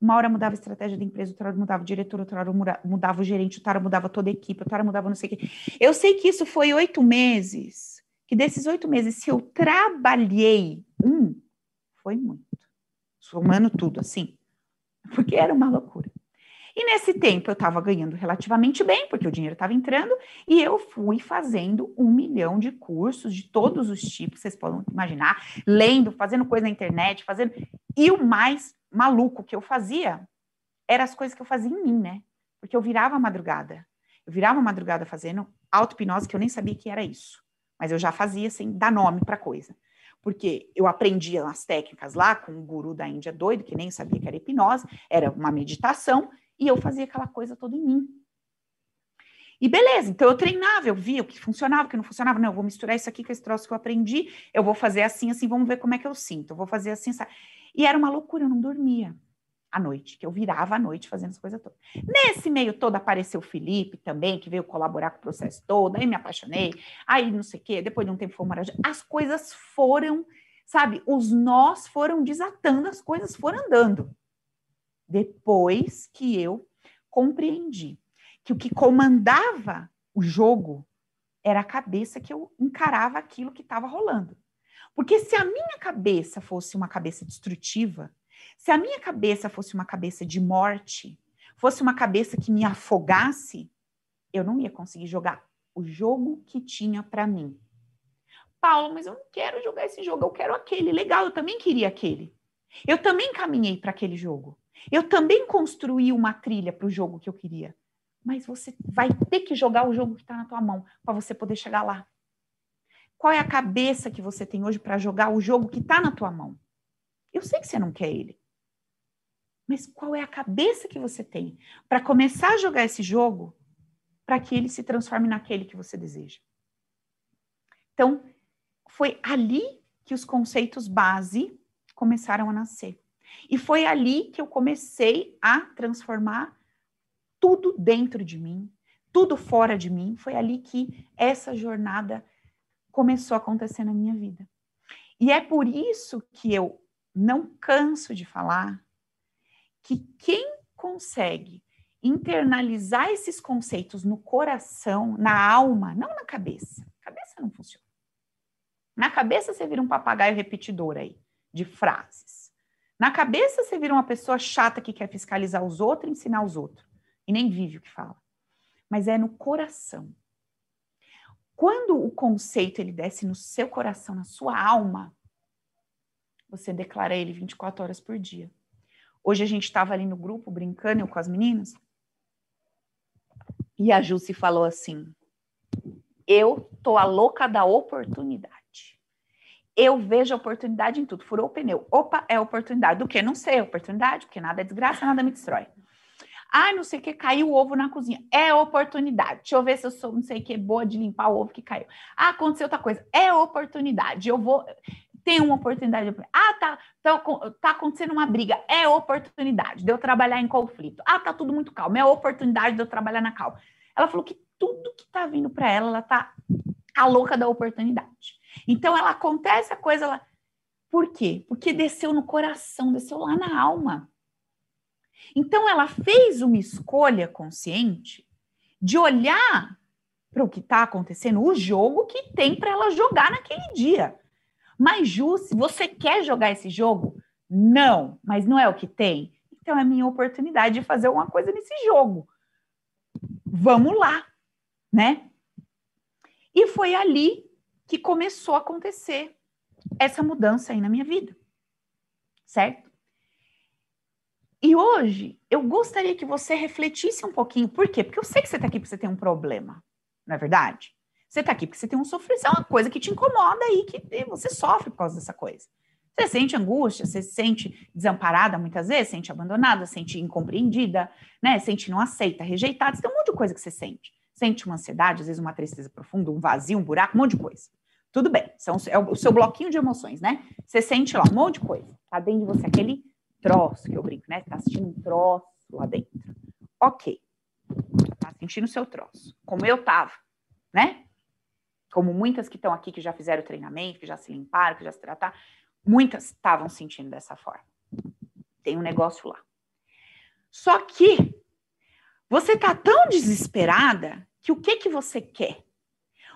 Uma hora mudava a estratégia da empresa, outra hora mudava o diretor, outra hora mudava o gerente, outra hora mudava toda a equipe, outra hora mudava não sei o quê. Eu sei que isso foi oito meses, que desses oito meses, se eu trabalhei um, foi muito. Somando tudo, assim. Porque era uma loucura. E nesse tempo eu estava ganhando relativamente bem, porque o dinheiro estava entrando, e eu fui fazendo um milhão de cursos de todos os tipos, vocês podem imaginar, lendo, fazendo coisa na internet, fazendo. E o mais maluco que eu fazia eram as coisas que eu fazia em mim, né? Porque eu virava madrugada. Eu virava madrugada fazendo auto-hipnose, que eu nem sabia que era isso. Mas eu já fazia sem dar nome para coisa. Porque eu aprendia as técnicas lá com o guru da Índia doido, que nem sabia que era hipnose, era uma meditação, e eu fazia aquela coisa toda em mim. E beleza, então eu treinava, eu via o que funcionava, o que não funcionava. Não, eu vou misturar isso aqui com esse troço que eu aprendi, eu vou fazer assim, assim, vamos ver como é que eu sinto. Eu vou fazer assim, sabe? E era uma loucura, eu não dormia à noite, que eu virava à noite fazendo as coisas todas. Nesse meio todo apareceu o Felipe também, que veio colaborar com o processo todo, aí me apaixonei, aí não sei o quê, depois de um tempo foi uma As coisas foram, sabe, os nós foram desatando, as coisas foram andando depois que eu compreendi que o que comandava o jogo era a cabeça que eu encarava aquilo que estava rolando. Porque se a minha cabeça fosse uma cabeça destrutiva, se a minha cabeça fosse uma cabeça de morte, fosse uma cabeça que me afogasse, eu não ia conseguir jogar o jogo que tinha para mim. Paulo, mas eu não quero jogar esse jogo, eu quero aquele. Legal, eu também queria aquele. Eu também caminhei para aquele jogo. Eu também construí uma trilha para o jogo que eu queria. Mas você vai ter que jogar o jogo que está na tua mão para você poder chegar lá. Qual é a cabeça que você tem hoje para jogar o jogo que está na tua mão? Eu sei que você não quer ele. Mas qual é a cabeça que você tem para começar a jogar esse jogo para que ele se transforme naquele que você deseja? Então, foi ali que os conceitos base começaram a nascer. E foi ali que eu comecei a transformar tudo dentro de mim, tudo fora de mim. Foi ali que essa jornada começou a acontecer na minha vida. E é por isso que eu não canso de falar que quem consegue internalizar esses conceitos no coração, na alma, não na cabeça. cabeça não funciona. Na cabeça você vira um papagaio repetidor aí de frases. Na cabeça você vira uma pessoa chata que quer fiscalizar os outros ensinar os outros. E nem vive o que fala. Mas é no coração. Quando o conceito ele desce no seu coração, na sua alma, você declara ele 24 horas por dia. Hoje a gente estava ali no grupo brincando eu com as meninas. E a Jussi falou assim: Eu tô a louca da oportunidade. Eu vejo a oportunidade em tudo. Furou o pneu. Opa, é oportunidade. Do que? Não sei, é oportunidade, porque nada é desgraça, nada me destrói. Ai, não sei o que, caiu o ovo na cozinha. É oportunidade. Deixa eu ver se eu sou, não sei o que, boa de limpar o ovo que caiu. Ah, aconteceu outra coisa. É oportunidade. Eu vou. Tem uma oportunidade. Ah, tá, tá, tá acontecendo uma briga. É oportunidade de eu trabalhar em conflito. Ah, tá tudo muito calmo. É oportunidade de eu trabalhar na calma. Ela falou que tudo que tá vindo para ela, ela tá a louca da oportunidade. Então ela acontece a coisa lá. Por quê? Porque desceu no coração, desceu lá na alma. Então ela fez uma escolha consciente de olhar para o que está acontecendo, o jogo que tem para ela jogar naquele dia. Mas, Ju, se você quer jogar esse jogo, não, mas não é o que tem. Então é minha oportunidade de fazer alguma coisa nesse jogo. Vamos lá, né? E foi ali que começou a acontecer essa mudança aí na minha vida. Certo? E hoje eu gostaria que você refletisse um pouquinho. Por quê? Porque eu sei que você está aqui porque você tem um problema, não é verdade? Você está aqui porque você tem um sofrimento, é uma coisa que te incomoda aí, que você sofre por causa dessa coisa. Você sente angústia, você se sente desamparada muitas vezes, sente abandonada, sente incompreendida, né? Sente não aceita, rejeitada, tem um monte de coisa que você sente. Sente uma ansiedade, às vezes uma tristeza profunda, um vazio, um buraco, um monte de coisa. Tudo bem, são, é o seu bloquinho de emoções, né? Você sente lá um monte de coisa. Tá dentro de você aquele troço que eu brinco, né? Tá sentindo um troço lá dentro. Ok. Tá sentindo o seu troço. Como eu tava, né? Como muitas que estão aqui que já fizeram treinamento, que já se limparam, que já se trataram, muitas estavam sentindo dessa forma. Tem um negócio lá. Só que você tá tão desesperada que o que que você quer?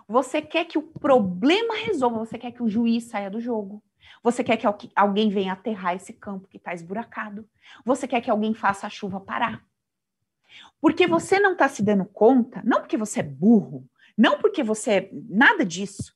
Você quer que o problema resolva, você quer que o juiz saia do jogo. Você quer que alguém venha aterrar esse campo que está esburacado. Você quer que alguém faça a chuva parar. Porque você não está se dando conta, não porque você é burro, não porque você é nada disso.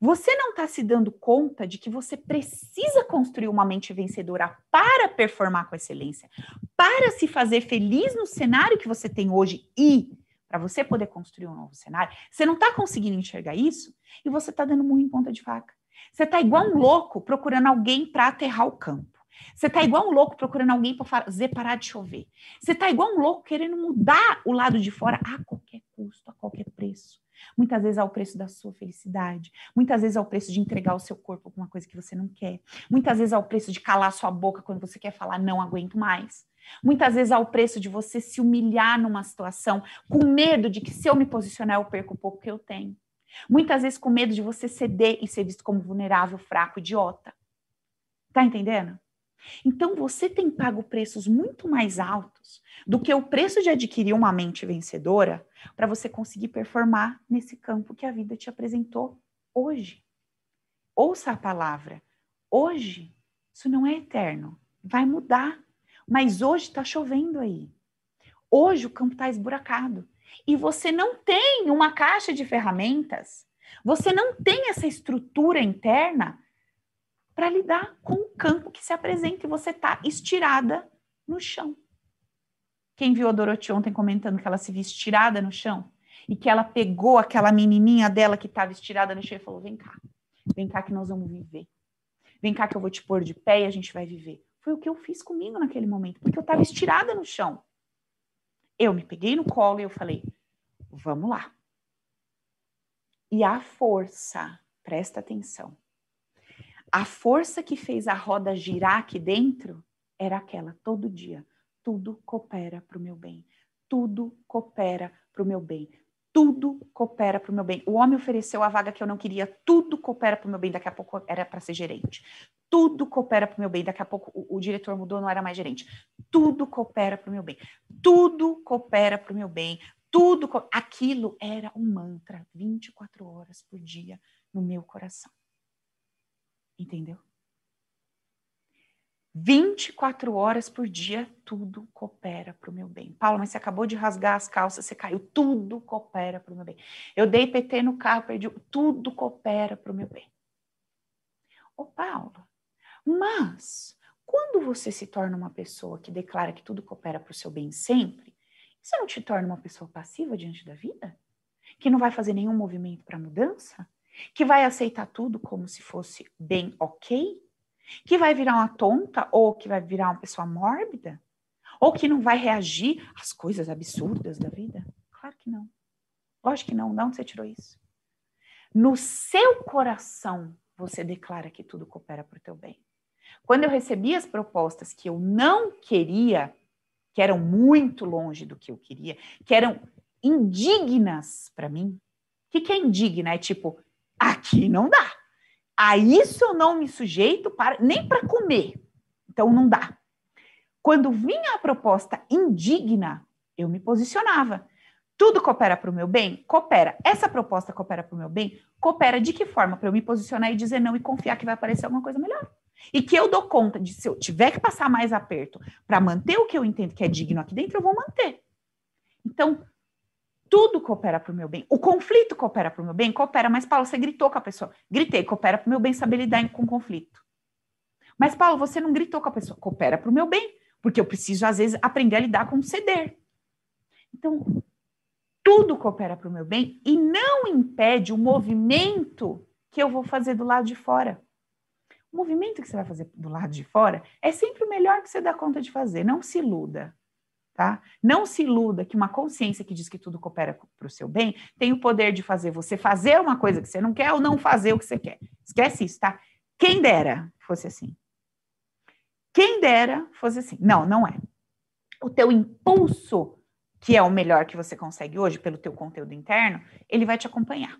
Você não está se dando conta de que você precisa construir uma mente vencedora para performar com excelência, para se fazer feliz no cenário que você tem hoje e para você poder construir um novo cenário, você não está conseguindo enxergar isso e você está dando muito em ponta de faca. Você está igual um louco procurando alguém para aterrar o campo. Você está igual um louco procurando alguém para fazer parar de chover. Você está igual um louco querendo mudar o lado de fora a qualquer custo, a qualquer preço. Muitas vezes ao preço da sua felicidade, muitas vezes ao preço de entregar o seu corpo a alguma coisa que você não quer, muitas vezes ao preço de calar sua boca quando você quer falar não aguento mais. Muitas vezes ao preço de você se humilhar numa situação, com medo de que se eu me posicionar eu perco o pouco que eu tenho. Muitas vezes com medo de você ceder e ser visto como vulnerável, fraco, idiota. Tá entendendo? Então você tem pago preços muito mais altos do que o preço de adquirir uma mente vencedora para você conseguir performar nesse campo que a vida te apresentou hoje. Ouça a palavra. Hoje, isso não é eterno. Vai mudar. Mas hoje está chovendo aí. Hoje o campo está esburacado. E você não tem uma caixa de ferramentas, você não tem essa estrutura interna para lidar com o campo que se apresenta e você está estirada no chão. Quem viu a Dorothy ontem comentando que ela se viu estirada no chão e que ela pegou aquela menininha dela que estava estirada no chão e falou: Vem cá, vem cá que nós vamos viver. Vem cá que eu vou te pôr de pé e a gente vai viver. Foi o que eu fiz comigo naquele momento, porque eu estava estirada no chão. Eu me peguei no colo e eu falei: Vamos lá. E a força, presta atenção. A força que fez a roda girar aqui dentro era aquela todo dia. Tudo coopera para o meu bem. Tudo coopera para o meu bem. Tudo coopera para o meu bem. O homem ofereceu a vaga que eu não queria. Tudo coopera para o meu bem. Daqui a pouco era para ser gerente. Tudo coopera para o meu bem. Daqui a pouco o, o, diretor mudou, não era mais gerente. Tudo coopera para o meu bem. Tudo coopera para o meu bem. Tudo. Aquilo era um mantra 24 horas por dia no meu coração. Entendeu? 24 horas por dia, tudo coopera para o meu bem. Paulo, mas você acabou de rasgar as calças, você caiu, tudo coopera para o meu bem. Eu dei PT no carro, perdi, tudo coopera para o meu bem. Ô, Paulo, mas quando você se torna uma pessoa que declara que tudo coopera para o seu bem sempre, você não te torna uma pessoa passiva diante da vida? Que não vai fazer nenhum movimento para mudança? que vai aceitar tudo como se fosse bem ok, que vai virar uma tonta ou que vai virar uma pessoa mórbida, ou que não vai reagir às coisas absurdas da vida? Claro que não. Lógico que não. De onde você tirou isso? No seu coração, você declara que tudo coopera para o teu bem. Quando eu recebi as propostas que eu não queria, que eram muito longe do que eu queria, que eram indignas para mim. O que, que é indigna? É tipo, Aqui não dá. A isso eu não me sujeito para nem para comer. Então não dá. Quando vinha a proposta indigna, eu me posicionava. Tudo coopera para o meu bem? Coopera. Essa proposta coopera para o meu bem? Coopera de que forma? Para eu me posicionar e dizer não e confiar que vai aparecer alguma coisa melhor. E que eu dou conta de se eu tiver que passar mais aperto para manter o que eu entendo que é digno aqui dentro, eu vou manter. Então, tudo coopera para o meu bem. O conflito coopera para o meu bem? Coopera. Mas, Paulo, você gritou com a pessoa. Gritei, coopera para o meu bem saber lidar com conflito. Mas, Paulo, você não gritou com a pessoa. Coopera para o meu bem. Porque eu preciso, às vezes, aprender a lidar com ceder. Então, tudo coopera para o meu bem e não impede o movimento que eu vou fazer do lado de fora. O movimento que você vai fazer do lado de fora é sempre o melhor que você dá conta de fazer. Não se iluda, tá? Não se iluda que uma consciência que diz que tudo coopera para o seu bem tem o poder de fazer você fazer uma coisa que você não quer ou não fazer o que você quer. Esquece isso, tá? Quem dera fosse assim. Quem dera fosse assim. Não, não é. O teu impulso, que é o melhor que você consegue hoje pelo teu conteúdo interno, ele vai te acompanhar.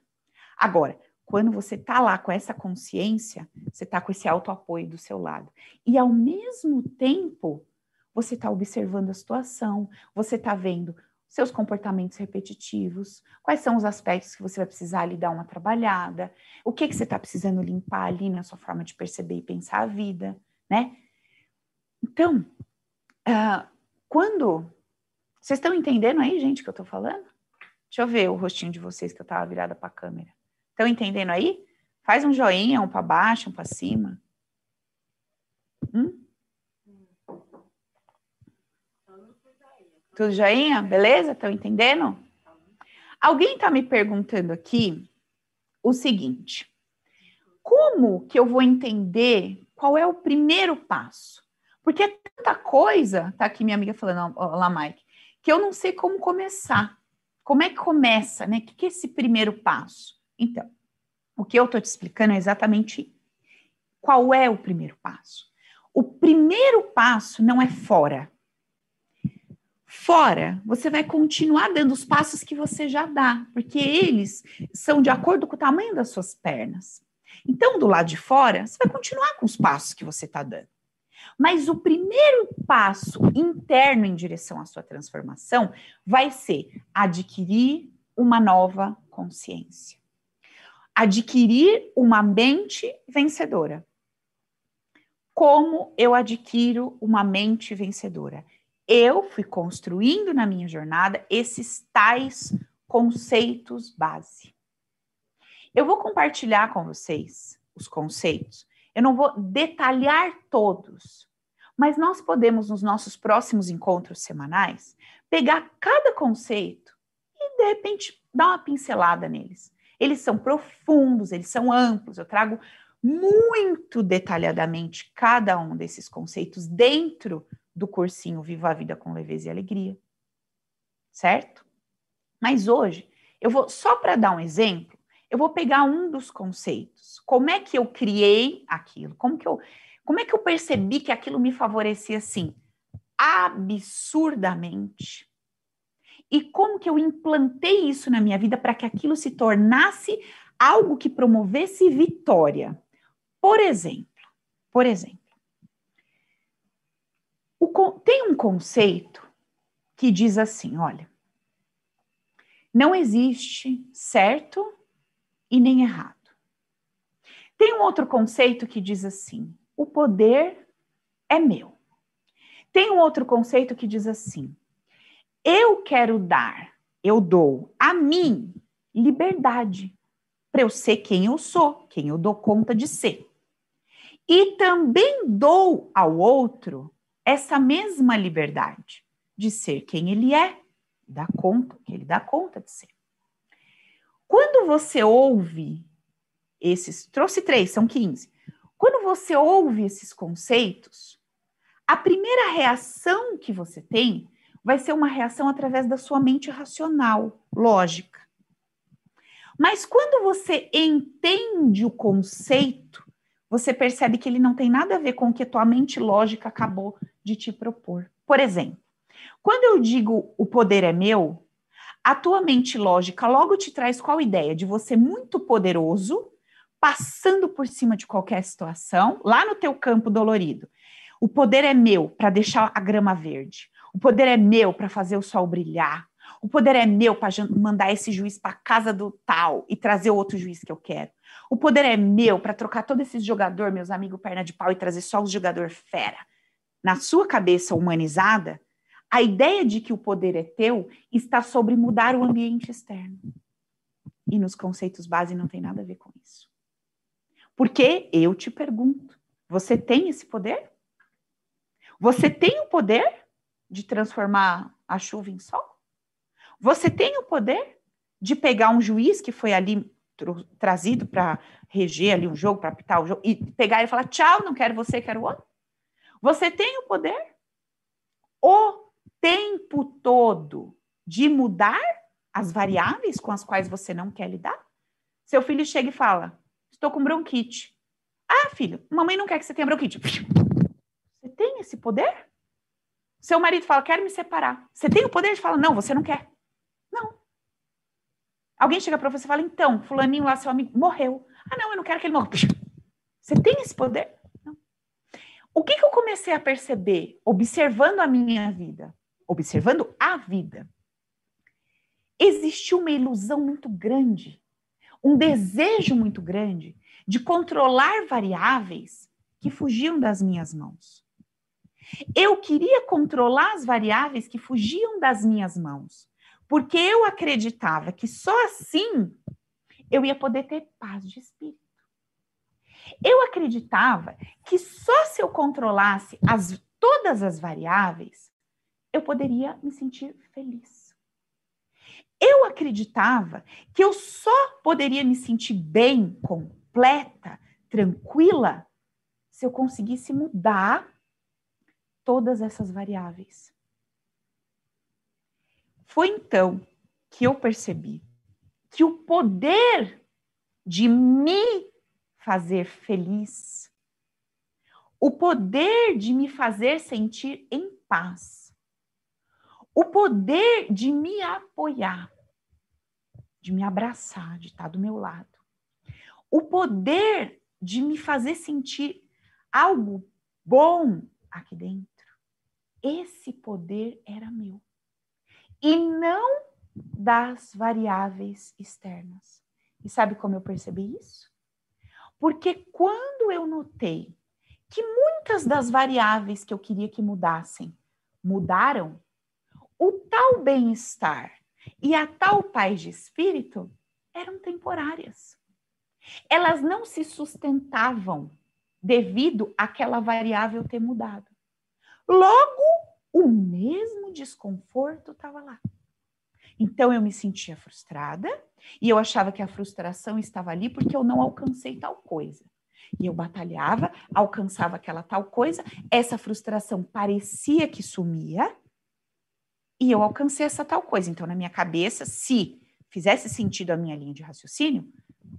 Agora, quando você tá lá com essa consciência, você tá com esse auto-apoio do seu lado. E ao mesmo tempo, você tá observando a situação, você tá vendo seus comportamentos repetitivos, quais são os aspectos que você vai precisar ali dar uma trabalhada, o que, que você está precisando limpar ali na sua forma de perceber e pensar a vida, né? Então, uh, quando. Vocês estão entendendo aí, gente, que eu estou falando? Deixa eu ver o rostinho de vocês que eu estava virada para a câmera. Estão entendendo aí? Faz um joinha, um para baixo, um para cima. Hum? Tudo joinha? Beleza? Estão entendendo? Alguém está me perguntando aqui o seguinte: como que eu vou entender qual é o primeiro passo? Porque é tanta coisa, tá aqui minha amiga falando, lá, Mike, que eu não sei como começar. Como é que começa, né? O que é esse primeiro passo? Então, o que eu estou te explicando é exatamente qual é o primeiro passo. O primeiro passo não é fora. Fora, você vai continuar dando os passos que você já dá, porque eles são de acordo com o tamanho das suas pernas. Então, do lado de fora, você vai continuar com os passos que você está dando. Mas o primeiro passo interno em direção à sua transformação vai ser adquirir uma nova consciência adquirir uma mente vencedora. Como eu adquiro uma mente vencedora? Eu fui construindo na minha jornada esses tais conceitos base. Eu vou compartilhar com vocês os conceitos. Eu não vou detalhar todos, mas nós podemos, nos nossos próximos encontros semanais, pegar cada conceito e, de repente, dar uma pincelada neles. Eles são profundos, eles são amplos. Eu trago muito detalhadamente cada um desses conceitos dentro do cursinho Viva a Vida com Leveza e Alegria. Certo? Mas hoje, eu vou, só para dar um exemplo, eu vou pegar um dos conceitos. Como é que eu criei aquilo? Como que eu, como é que eu percebi que aquilo me favorecia assim? Absurdamente e como que eu implantei isso na minha vida para que aquilo se tornasse algo que promovesse vitória. Por exemplo, por exemplo, tem um conceito que diz assim, olha, não existe certo e nem errado. Tem um outro conceito que diz assim, o poder é meu. Tem um outro conceito que diz assim, eu quero dar, eu dou a mim liberdade para eu ser quem eu sou, quem eu dou conta de ser. E também dou ao outro essa mesma liberdade de ser quem ele é, dá conta, que ele dá conta de ser. Quando você ouve esses, trouxe três, são 15. Quando você ouve esses conceitos, a primeira reação que você tem vai ser uma reação através da sua mente racional, lógica. Mas quando você entende o conceito, você percebe que ele não tem nada a ver com o que tua mente lógica acabou de te propor. Por exemplo, quando eu digo o poder é meu, a tua mente lógica logo te traz qual ideia? De você muito poderoso, passando por cima de qualquer situação, lá no teu campo dolorido. O poder é meu para deixar a grama verde. O poder é meu para fazer o sol brilhar. O poder é meu para mandar esse juiz para casa do tal e trazer outro juiz que eu quero. O poder é meu para trocar todo esse jogador, meus amigos perna de pau, e trazer só os jogador fera. Na sua cabeça humanizada, a ideia de que o poder é teu está sobre mudar o ambiente externo. E nos conceitos base não tem nada a ver com isso. Porque eu te pergunto: você tem esse poder? Você tem o poder? de transformar a chuva em sol? Você tem o poder de pegar um juiz que foi ali trazido para reger ali um jogo, para apitar o jogo, e pegar e falar: tchau, não quero você, quero outro? Você tem o poder o tempo todo de mudar as variáveis com as quais você não quer lidar? Seu filho chega e fala: Estou com bronquite. Ah, filho, mamãe não quer que você tenha bronquite. Você tem esse poder? Seu marido fala: Quero me separar. Você tem o poder de falar: Não, você não quer. Não. Alguém chega para você e fala: Então, Fulaninho lá, seu amigo, morreu. Ah, não, eu não quero que ele morra. Você tem esse poder? O que, que eu comecei a perceber observando a minha vida? Observando a vida. Existiu uma ilusão muito grande, um desejo muito grande de controlar variáveis que fugiam das minhas mãos. Eu queria controlar as variáveis que fugiam das minhas mãos, porque eu acreditava que só assim eu ia poder ter paz de espírito. Eu acreditava que só se eu controlasse as, todas as variáveis, eu poderia me sentir feliz. Eu acreditava que eu só poderia me sentir bem, completa, tranquila, se eu conseguisse mudar todas essas variáveis. Foi então que eu percebi que o poder de me fazer feliz, o poder de me fazer sentir em paz, o poder de me apoiar, de me abraçar, de estar do meu lado, o poder de me fazer sentir algo bom aqui dentro. Esse poder era meu. E não das variáveis externas. E sabe como eu percebi isso? Porque quando eu notei que muitas das variáveis que eu queria que mudassem mudaram, o tal bem-estar e a tal paz de espírito eram temporárias. Elas não se sustentavam devido àquela variável ter mudado. Logo, o mesmo desconforto estava lá. Então eu me sentia frustrada e eu achava que a frustração estava ali porque eu não alcancei tal coisa. E eu batalhava, alcançava aquela tal coisa, essa frustração parecia que sumia e eu alcancei essa tal coisa. Então, na minha cabeça, se fizesse sentido a minha linha de raciocínio,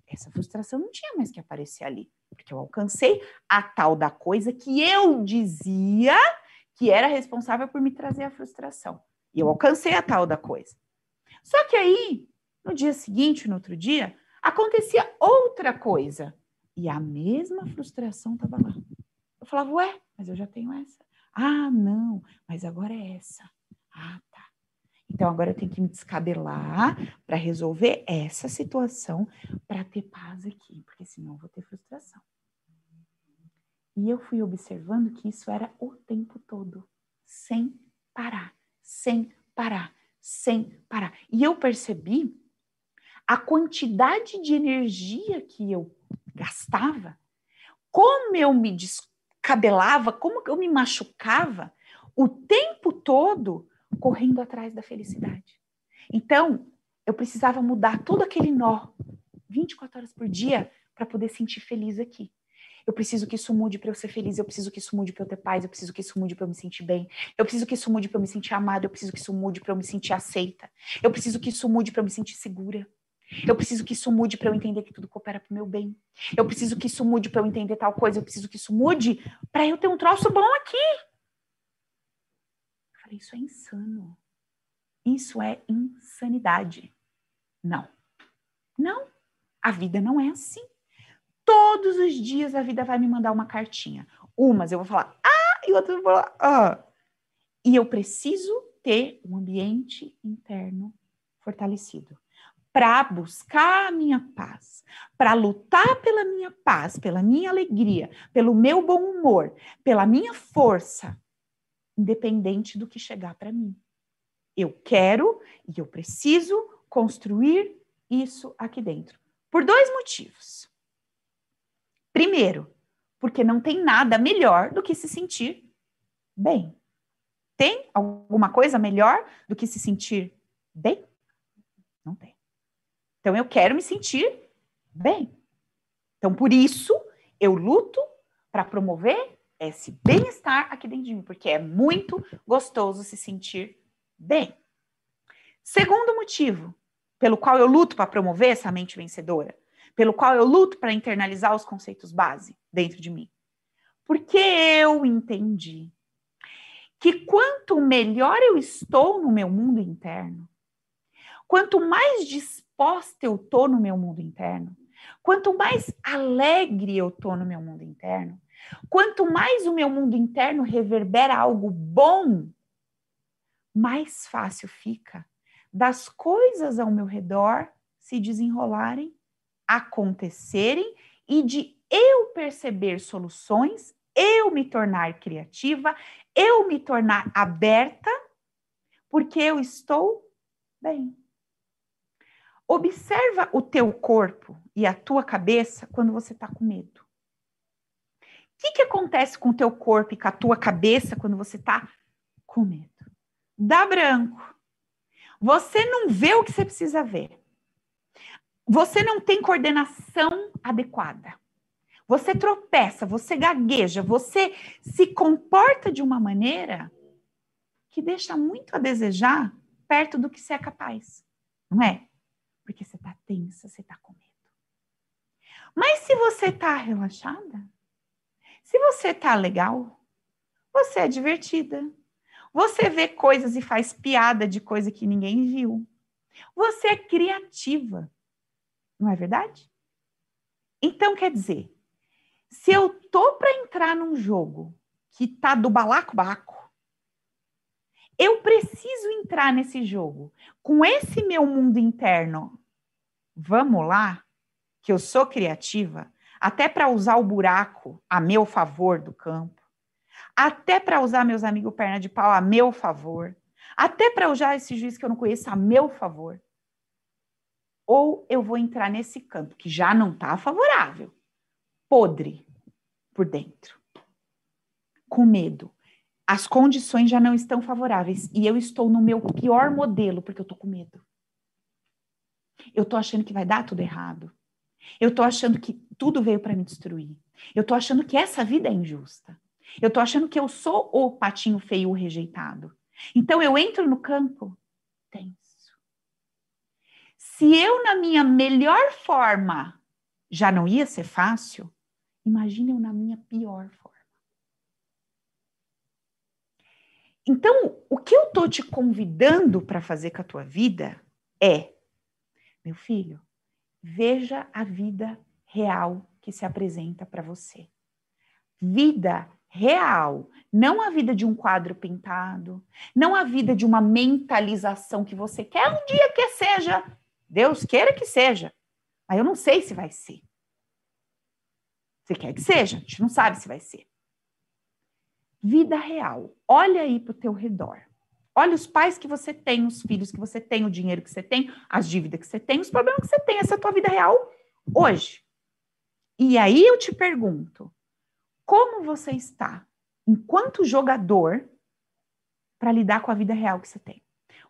essa frustração não tinha mais que aparecer ali, porque eu alcancei a tal da coisa que eu dizia que era responsável por me trazer a frustração. E eu alcancei a tal da coisa. Só que aí, no dia seguinte, no outro dia, acontecia outra coisa. E a mesma frustração estava lá. Eu falava, ué, mas eu já tenho essa. Ah, não, mas agora é essa. Ah, tá. Então agora eu tenho que me descabelar para resolver essa situação para ter paz aqui, porque senão eu vou ter frustração. E eu fui observando que isso era o tempo todo, sem parar, sem parar sem parar. E eu percebi a quantidade de energia que eu gastava, como eu me descabelava, como eu me machucava o tempo todo correndo atrás da felicidade. Então, eu precisava mudar todo aquele nó 24 horas por dia para poder sentir feliz aqui. Eu preciso que isso mude para eu ser feliz, eu preciso que isso mude para eu ter paz, eu preciso que isso mude para eu me sentir bem, eu preciso que isso mude para eu me sentir amada, eu preciso que isso mude para eu me sentir aceita, eu preciso que isso mude para eu me sentir segura. Eu preciso que isso mude para eu entender que tudo coopera para o meu bem. Eu preciso que isso mude para eu entender tal coisa. Eu preciso que isso mude para eu ter um troço bom aqui. Eu falei, isso é insano. Isso é insanidade. Não. Não. A vida não é assim. Todos os dias a vida vai me mandar uma cartinha. Umas eu vou falar ah, e outras eu vou falar ah. E eu preciso ter um ambiente interno fortalecido para buscar a minha paz, para lutar pela minha paz, pela minha alegria, pelo meu bom humor, pela minha força, independente do que chegar para mim. Eu quero e eu preciso construir isso aqui dentro. Por dois motivos. Primeiro, porque não tem nada melhor do que se sentir bem. Tem alguma coisa melhor do que se sentir bem? Não tem. Então eu quero me sentir bem. Então por isso eu luto para promover esse bem-estar aqui dentro de mim, porque é muito gostoso se sentir bem. Segundo motivo pelo qual eu luto para promover essa mente vencedora, pelo qual eu luto para internalizar os conceitos base dentro de mim. Porque eu entendi que quanto melhor eu estou no meu mundo interno, quanto mais disposta eu tô no meu mundo interno, quanto mais alegre eu tô no meu mundo interno, quanto mais o meu mundo interno reverbera algo bom, mais fácil fica das coisas ao meu redor se desenrolarem, acontecerem e de eu perceber soluções, eu me tornar criativa, eu me tornar aberta, porque eu estou bem. Observa o teu corpo e a tua cabeça quando você está com medo. O que, que acontece com o teu corpo e com a tua cabeça quando você está com medo? Dá branco. Você não vê o que você precisa ver. Você não tem coordenação adequada. Você tropeça, você gagueja, você se comporta de uma maneira que deixa muito a desejar perto do que você é capaz. Não é? Porque você está tensa, você está com medo. Mas se você está relaxada, se você está legal, você é divertida, você vê coisas e faz piada de coisa que ninguém viu. Você é criativa. Não é verdade? Então, quer dizer, se eu tô para entrar num jogo que tá do balaco-baco, eu preciso entrar nesse jogo com esse meu mundo interno. Vamos lá, que eu sou criativa, até para usar o buraco a meu favor do campo até para usar meus amigos perna de pau a meu favor, até para usar esse juiz que eu não conheço a meu favor. Ou eu vou entrar nesse campo que já não está favorável, podre por dentro, com medo. As condições já não estão favoráveis e eu estou no meu pior modelo porque eu estou com medo. Eu estou achando que vai dar tudo errado. Eu estou achando que tudo veio para me destruir. Eu estou achando que essa vida é injusta. Eu estou achando que eu sou o patinho feio o rejeitado. Então eu entro no campo tenso. Se eu, na minha melhor forma, já não ia ser fácil, imagine eu na minha pior forma. Então, o que eu estou te convidando para fazer com a tua vida é, meu filho, veja a vida real que se apresenta para você. Vida real, não a vida de um quadro pintado, não a vida de uma mentalização que você quer um dia que seja, Deus queira que seja, mas eu não sei se vai ser. Você quer que seja, a gente não sabe se vai ser. Vida real. Olha aí para o teu redor. Olha os pais que você tem, os filhos que você tem, o dinheiro que você tem, as dívidas que você tem, os problemas que você tem. Essa é a tua vida real hoje. E aí eu te pergunto, como você está enquanto jogador para lidar com a vida real que você tem.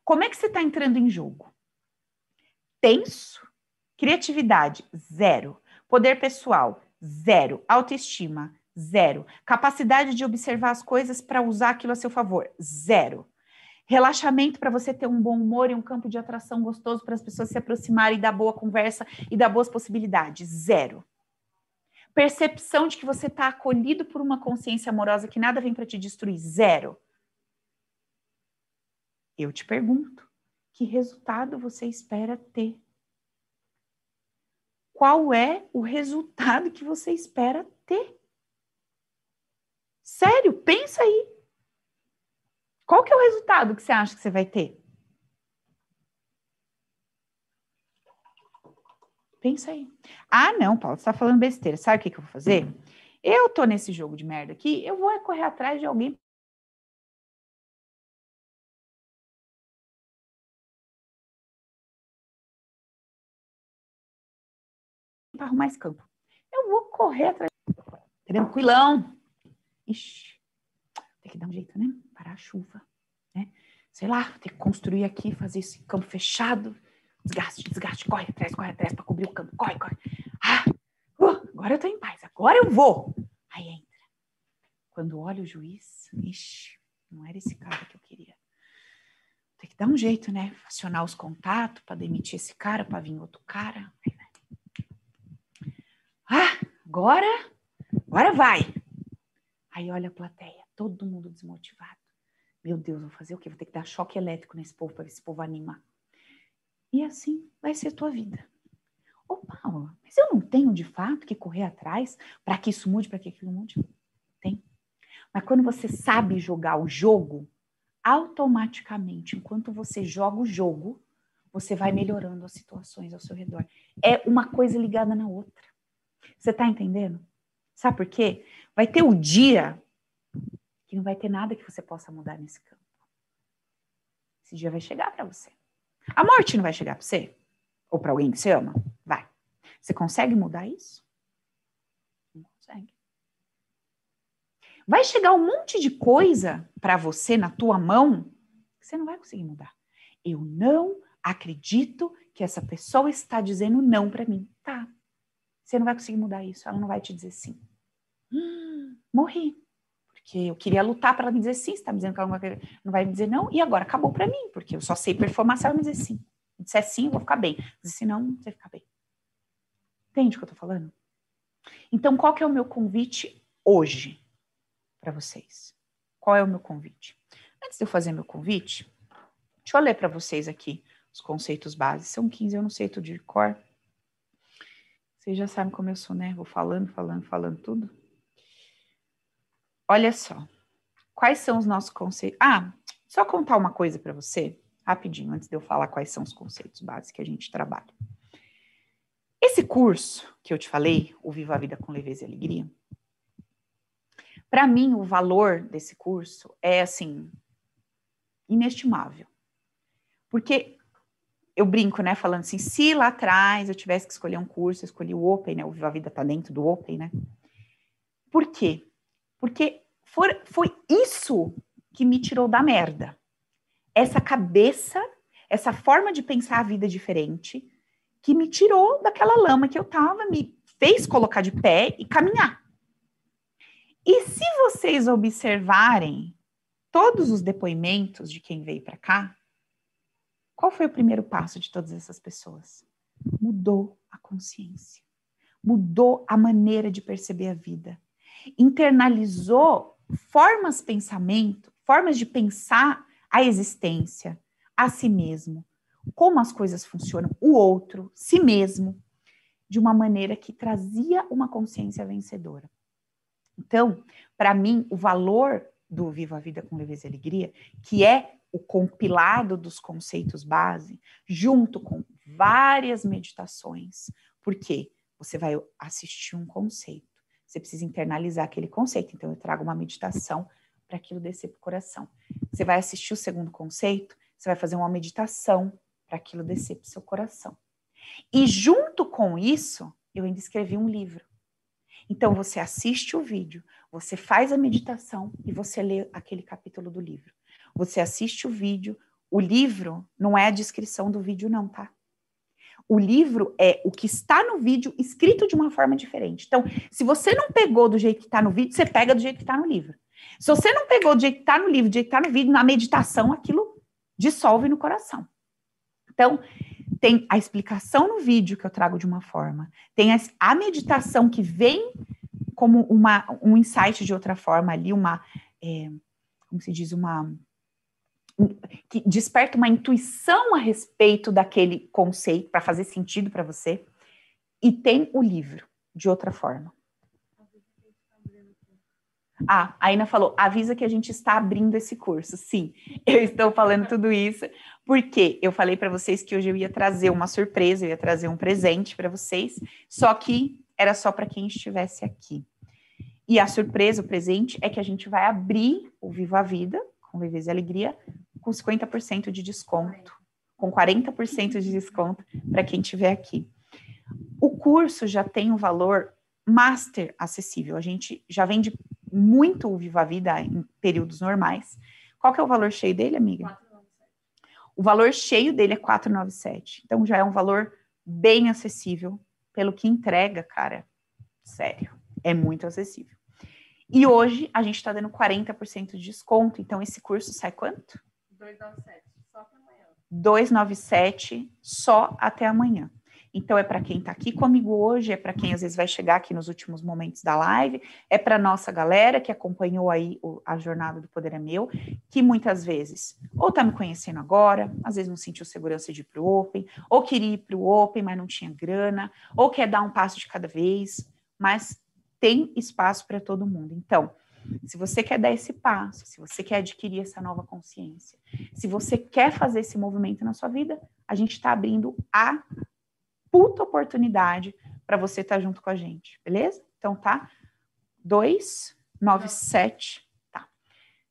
Como é que você está entrando em jogo? Tenso, criatividade, zero. Poder pessoal, zero. Autoestima, zero. Capacidade de observar as coisas para usar aquilo a seu favor, zero. Relaxamento para você ter um bom humor e um campo de atração gostoso para as pessoas se aproximarem e boa conversa e dar boas possibilidades, zero percepção de que você está acolhido por uma consciência amorosa que nada vem para te destruir, zero. Eu te pergunto, que resultado você espera ter? Qual é o resultado que você espera ter? Sério, pensa aí. Qual que é o resultado que você acha que você vai ter? Pensa aí. Ah, não, Paulo, você está falando besteira. Sabe o que, que eu vou fazer? Eu tô nesse jogo de merda aqui, eu vou correr atrás de alguém para arrumar esse campo. Eu vou correr atrás. Tranquilão. Ixi, tem que dar um jeito, né? Parar a chuva, né? Sei lá, ter que construir aqui, fazer esse campo fechado desgaste, desgaste, corre atrás, corre atrás para cobrir o campo, corre, corre. Ah, uh, agora eu tô em paz, agora eu vou. Aí entra. Quando olha o juiz, ixi, não era esse cara que eu queria. Tem que dar um jeito, né? Acionar os contatos para demitir esse cara, para vir outro cara. Ah, agora, agora vai. Aí olha a plateia, todo mundo desmotivado. Meu Deus, vou fazer o quê? Vou ter que dar choque elétrico nesse povo para esse povo anima. E assim vai ser a tua vida. Ô, Paula, mas eu não tenho de fato que correr atrás para que isso mude, para que aquilo mude? Tem. Mas quando você sabe jogar o jogo, automaticamente, enquanto você joga o jogo, você vai melhorando as situações ao seu redor. É uma coisa ligada na outra. Você está entendendo? Sabe por quê? Vai ter o dia que não vai ter nada que você possa mudar nesse campo. Esse dia vai chegar para você. A morte não vai chegar para você? Ou para alguém que você ama? Vai. Você consegue mudar isso? Não consegue. Vai chegar um monte de coisa para você na tua mão que você não vai conseguir mudar. Eu não acredito que essa pessoa está dizendo não para mim. Tá. Você não vai conseguir mudar isso. Ela não vai te dizer sim. Hum, morri. Porque eu queria lutar para ela me dizer sim, você está me dizendo que ela não vai, me dizer não, e agora acabou para mim, porque eu só sei performar se ela me dizer sim. Se disser sim, eu vou ficar bem. Se não, você vai ficar bem. Entende o que eu estou falando? Então, qual que é o meu convite hoje para vocês? Qual é o meu convite? Antes de eu fazer meu convite, deixa eu ler para vocês aqui os conceitos básicos. São 15, eu não sei tudo de cor. Vocês já sabem como eu sou, né? Vou falando, falando, falando tudo. Olha só. Quais são os nossos conceitos? Ah, só contar uma coisa para você, rapidinho, antes de eu falar quais são os conceitos básicos que a gente trabalha. Esse curso que eu te falei, o Viva a Vida com Leveza e Alegria, para mim o valor desse curso é assim inestimável. Porque eu brinco, né, falando assim, se lá atrás eu tivesse que escolher um curso, eu escolhi o Open, né, o Viva a Vida tá dentro do Open, né? Por quê? Porque for, foi isso que me tirou da merda. Essa cabeça, essa forma de pensar a vida diferente, que me tirou daquela lama que eu tava, me fez colocar de pé e caminhar. E se vocês observarem todos os depoimentos de quem veio para cá, qual foi o primeiro passo de todas essas pessoas? Mudou a consciência, mudou a maneira de perceber a vida, internalizou formas pensamento, formas de pensar a existência, a si mesmo, como as coisas funcionam, o outro, si mesmo, de uma maneira que trazia uma consciência vencedora. Então, para mim, o valor do Viva a Vida com Leveza e Alegria, que é o compilado dos conceitos base, junto com várias meditações, porque você vai assistir um conceito você precisa internalizar aquele conceito. Então, eu trago uma meditação para aquilo descer para o coração. Você vai assistir o segundo conceito, você vai fazer uma meditação para aquilo descer para o seu coração. E junto com isso, eu ainda escrevi um livro. Então, você assiste o vídeo, você faz a meditação e você lê aquele capítulo do livro. Você assiste o vídeo, o livro não é a descrição do vídeo, não, tá? O livro é o que está no vídeo escrito de uma forma diferente. Então, se você não pegou do jeito que está no vídeo, você pega do jeito que está no livro. Se você não pegou do jeito que está no livro, do jeito que está no vídeo, na meditação, aquilo dissolve no coração. Então, tem a explicação no vídeo que eu trago de uma forma, tem a meditação que vem como uma, um insight de outra forma ali, uma, é, como se diz, uma que desperta uma intuição a respeito daquele conceito para fazer sentido para você, e tem o livro de outra forma. Ah, a Ina falou, avisa que a gente está abrindo esse curso. Sim, eu estou falando tudo isso porque eu falei para vocês que hoje eu ia trazer uma surpresa, eu ia trazer um presente para vocês, só que era só para quem estivesse aqui. E a surpresa, o presente, é que a gente vai abrir o Viva a Vida, com Leveza e Alegria, com 50% de desconto, com 40% de desconto para quem estiver aqui. O curso já tem um valor master acessível. A gente já vende muito o Viva a Vida em períodos normais. Qual que é o valor cheio dele, amiga? O valor cheio dele é 497. Então já é um valor bem acessível pelo que entrega, cara. Sério, é muito acessível. E hoje a gente está dando 40% de desconto. Então esse curso sai quanto? 297, só até amanhã. 297 só até amanhã. Então, é para quem está aqui comigo hoje, é para quem às vezes vai chegar aqui nos últimos momentos da live, é para nossa galera que acompanhou aí o, a jornada do Poder é Meu, que muitas vezes ou está me conhecendo agora, às vezes não sentiu segurança de ir para o Open, ou queria ir para o Open, mas não tinha grana, ou quer dar um passo de cada vez, mas tem espaço para todo mundo. Então, se você quer dar esse passo, se você quer adquirir essa nova consciência, se você quer fazer esse movimento na sua vida, a gente está abrindo a puta oportunidade para você estar tá junto com a gente, beleza? Então tá 297, tá.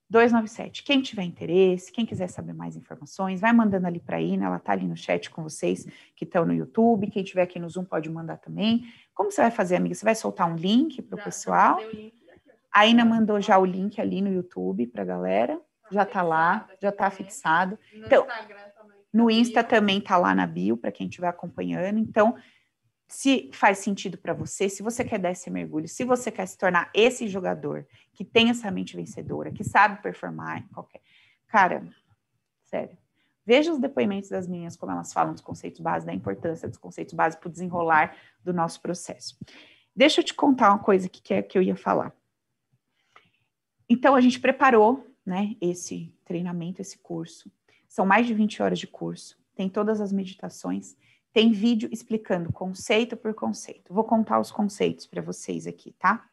297. Quem tiver interesse, quem quiser saber mais informações, vai mandando ali para a Ina, ela tá ali no chat com vocês que estão no YouTube, quem tiver aqui no Zoom pode mandar também. Como você vai fazer, amiga? Você vai soltar um link para o pessoal? A Ina mandou já o link ali no YouTube para a galera. Já tá lá, já tá fixado. Então, no Insta também tá lá na bio para quem estiver acompanhando. Então, se faz sentido para você, se você quer dar esse mergulho, se você quer se tornar esse jogador que tem essa mente vencedora, que sabe performar em qualquer. Cara, sério. Veja os depoimentos das meninas, como elas falam dos conceitos básicos, da importância dos conceitos básicos para o desenrolar do nosso processo. Deixa eu te contar uma coisa que, que, é, que eu ia falar. Então, a gente preparou né, esse treinamento, esse curso. São mais de 20 horas de curso, tem todas as meditações, tem vídeo explicando conceito por conceito. Vou contar os conceitos para vocês aqui, tá?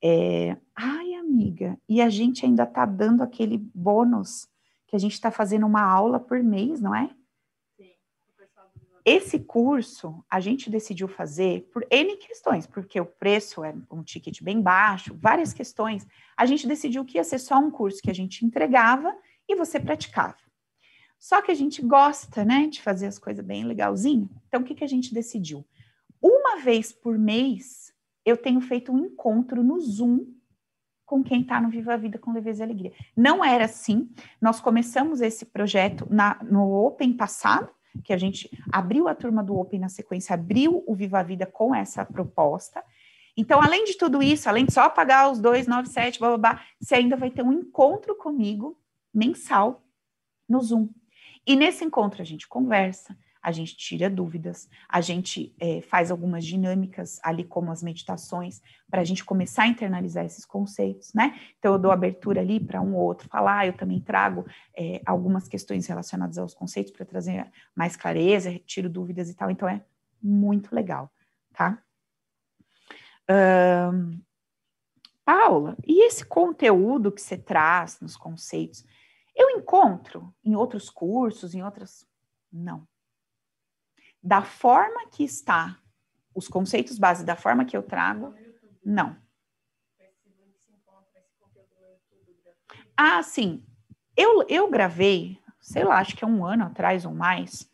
É... Ai, amiga, e a gente ainda tá dando aquele bônus que a gente está fazendo uma aula por mês, não é? Esse curso a gente decidiu fazer por N questões, porque o preço é um ticket bem baixo, várias questões. A gente decidiu que ia ser só um curso que a gente entregava e você praticava. Só que a gente gosta, né, de fazer as coisas bem legalzinho. Então, o que, que a gente decidiu? Uma vez por mês, eu tenho feito um encontro no Zoom com quem está no Viva a Vida com Leveza e Alegria. Não era assim. Nós começamos esse projeto na, no Open passado, que a gente abriu a turma do Open na sequência, abriu o Viva a Vida com essa proposta. Então, além de tudo isso, além de só pagar os 297, blá, blá, blá, você ainda vai ter um encontro comigo mensal no Zoom. E nesse encontro a gente conversa, a gente tira dúvidas, a gente é, faz algumas dinâmicas ali, como as meditações, para a gente começar a internalizar esses conceitos, né? Então, eu dou abertura ali para um ou outro falar, eu também trago é, algumas questões relacionadas aos conceitos para trazer mais clareza, tiro dúvidas e tal. Então, é muito legal, tá? Um, Paula, e esse conteúdo que você traz nos conceitos? Eu encontro em outros cursos, em outras. Não. Da forma que está, os conceitos base da forma que eu trago, não. Ah, sim. Eu, eu gravei, sei lá, acho que é um ano atrás ou mais,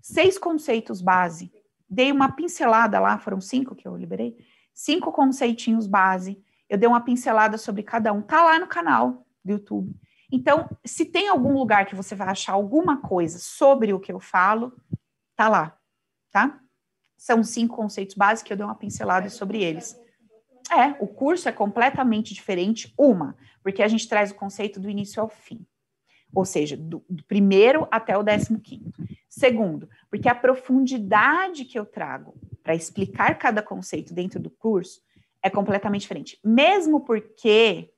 seis conceitos base. Dei uma pincelada lá, foram cinco que eu liberei, cinco conceitinhos base. Eu dei uma pincelada sobre cada um. Tá lá no canal do YouTube. Então, se tem algum lugar que você vai achar alguma coisa sobre o que eu falo, tá lá, tá? São cinco conceitos básicos que eu dei uma pincelada sobre eles. É, o curso é completamente diferente, uma, porque a gente traz o conceito do início ao fim. Ou seja, do, do primeiro até o décimo quinto. Segundo, porque a profundidade que eu trago para explicar cada conceito dentro do curso é completamente diferente. Mesmo porque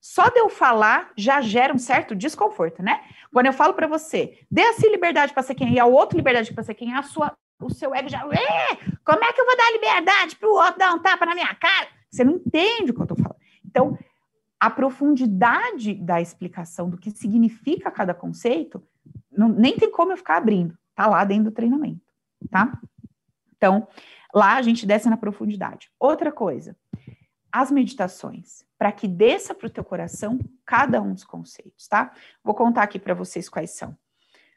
só de eu falar já gera um certo desconforto, né? Quando eu falo para você, dê a si liberdade para ser quem é, ao outro liberdade para ser quem é, a sua, o seu ego já. como é que eu vou dar liberdade para o outro dar um tapa na minha cara? Você não entende o que eu estou falando. Então, a profundidade da explicação do que significa cada conceito, não, nem tem como eu ficar abrindo, tá lá dentro do treinamento, tá? Então, lá a gente desce na profundidade. Outra coisa, as meditações, para que desça para o teu coração cada um dos conceitos, tá? Vou contar aqui para vocês quais são.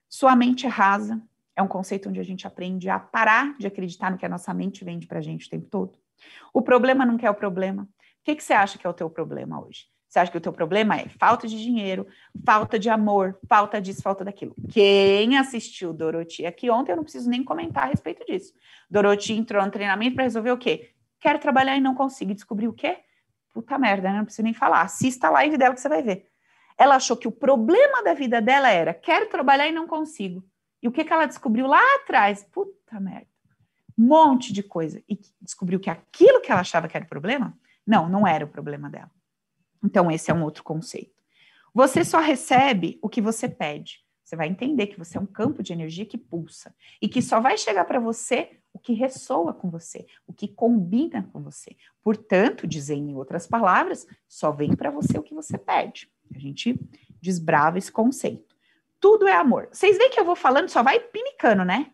Sua mente é rasa é um conceito onde a gente aprende a parar de acreditar no que a nossa mente vende para a gente o tempo todo. O problema não quer o problema. O que, que você acha que é o teu problema hoje? Você acha que o teu problema é falta de dinheiro, falta de amor, falta disso, falta daquilo. Quem assistiu Doroti aqui ontem, eu não preciso nem comentar a respeito disso. Doroti entrou no treinamento para resolver o quê? Quero trabalhar e não consigo. Descobrir o quê? Puta merda, né? não preciso nem falar. Assista a live dela que você vai ver. Ela achou que o problema da vida dela era quero trabalhar e não consigo. E o que, que ela descobriu lá atrás? Puta merda. Um monte de coisa. E descobriu que aquilo que ela achava que era o problema, não, não era o problema dela. Então, esse é um outro conceito. Você só recebe o que você pede. Você vai entender que você é um campo de energia que pulsa e que só vai chegar para você o que ressoa com você, o que combina com você. Portanto, dizer em outras palavras, só vem para você o que você pede. A gente desbrava esse conceito. Tudo é amor. Vocês veem que eu vou falando, só vai pinicando, né?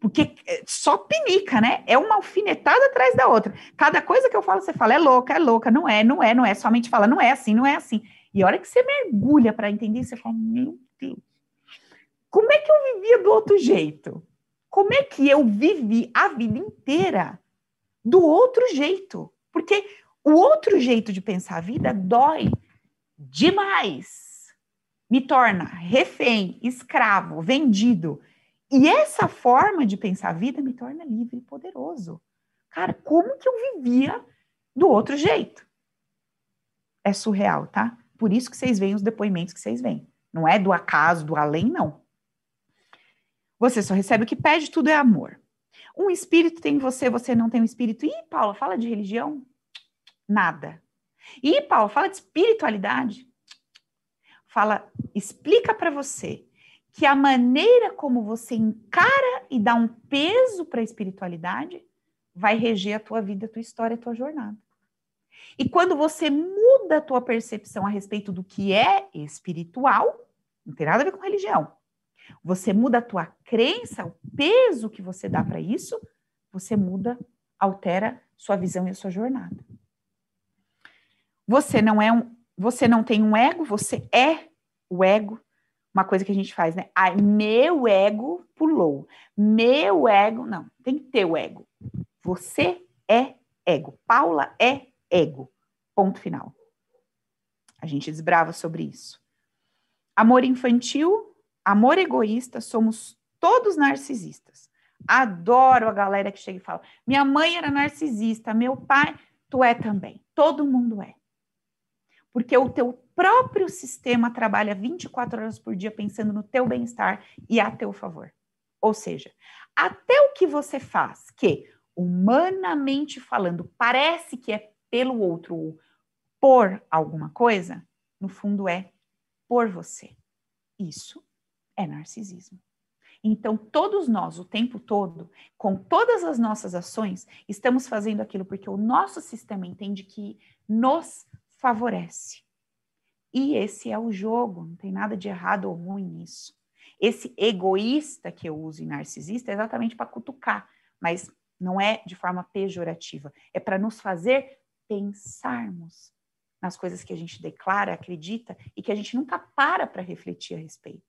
Porque é, só pinica, né? É uma alfinetada atrás da outra. Cada coisa que eu falo, você fala, é louca, é louca, não é, não é, não é. Somente fala, não é assim, não é assim. E a hora que você mergulha para entender, você fala, meu Deus, como é que eu vivia do outro jeito? Como é que eu vivi a vida inteira do outro jeito? Porque o outro jeito de pensar a vida dói demais. Me torna refém, escravo, vendido. E essa forma de pensar a vida me torna livre e poderoso. Cara, como que eu vivia do outro jeito? É surreal, tá? Por isso que vocês veem os depoimentos que vocês veem. Não é do acaso, do além, não. Você só recebe o que pede, tudo é amor. Um espírito tem você, você não tem um espírito. Ih, Paula, fala de religião? Nada. Ih, Paula, fala de espiritualidade? Fala, explica para você que a maneira como você encara e dá um peso para a espiritualidade vai reger a tua vida, a tua história, a tua jornada. E quando você muda a tua percepção a respeito do que é espiritual, não tem nada a ver com religião. Você muda a tua crença, o peso que você dá para isso, você muda, altera sua visão e a sua jornada. Você não é um, você não tem um ego, você é o ego uma coisa que a gente faz, né? Ai, meu ego pulou. Meu ego. Não, tem que ter o ego. Você é ego. Paula é ego. Ponto final. A gente desbrava sobre isso. Amor infantil, amor egoísta, somos todos narcisistas. Adoro a galera que chega e fala: minha mãe era narcisista, meu pai, tu é também. Todo mundo é. Porque o teu próprio sistema trabalha 24 horas por dia pensando no teu bem-estar e a teu favor. Ou seja, até o que você faz, que humanamente falando parece que é pelo outro ou por alguma coisa, no fundo é por você. Isso é narcisismo. Então, todos nós, o tempo todo, com todas as nossas ações, estamos fazendo aquilo porque o nosso sistema entende que nos favorece. E esse é o jogo, não tem nada de errado ou ruim nisso. Esse egoísta que eu uso em narcisista é exatamente para cutucar, mas não é de forma pejorativa, é para nos fazer pensarmos nas coisas que a gente declara, acredita e que a gente nunca para para refletir a respeito.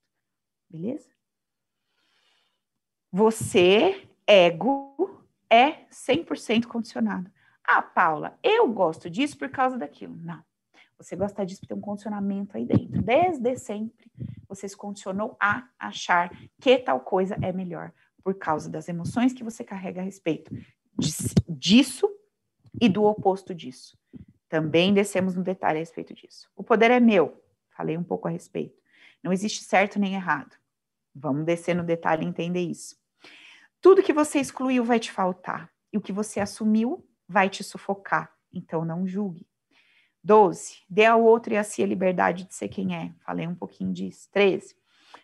Beleza? Você, ego, é 100% condicionado. Ah, Paula, eu gosto disso por causa daquilo. Não. Você gosta disso porque tem um condicionamento aí dentro. Desde sempre, você se condicionou a achar que tal coisa é melhor, por causa das emoções que você carrega a respeito disso e do oposto disso. Também descemos no detalhe a respeito disso. O poder é meu, falei um pouco a respeito. Não existe certo nem errado. Vamos descer no detalhe e entender isso. Tudo que você excluiu vai te faltar, e o que você assumiu vai te sufocar. Então não julgue. 12. Dê ao outro e a si a liberdade de ser quem é. Falei um pouquinho disso. 13.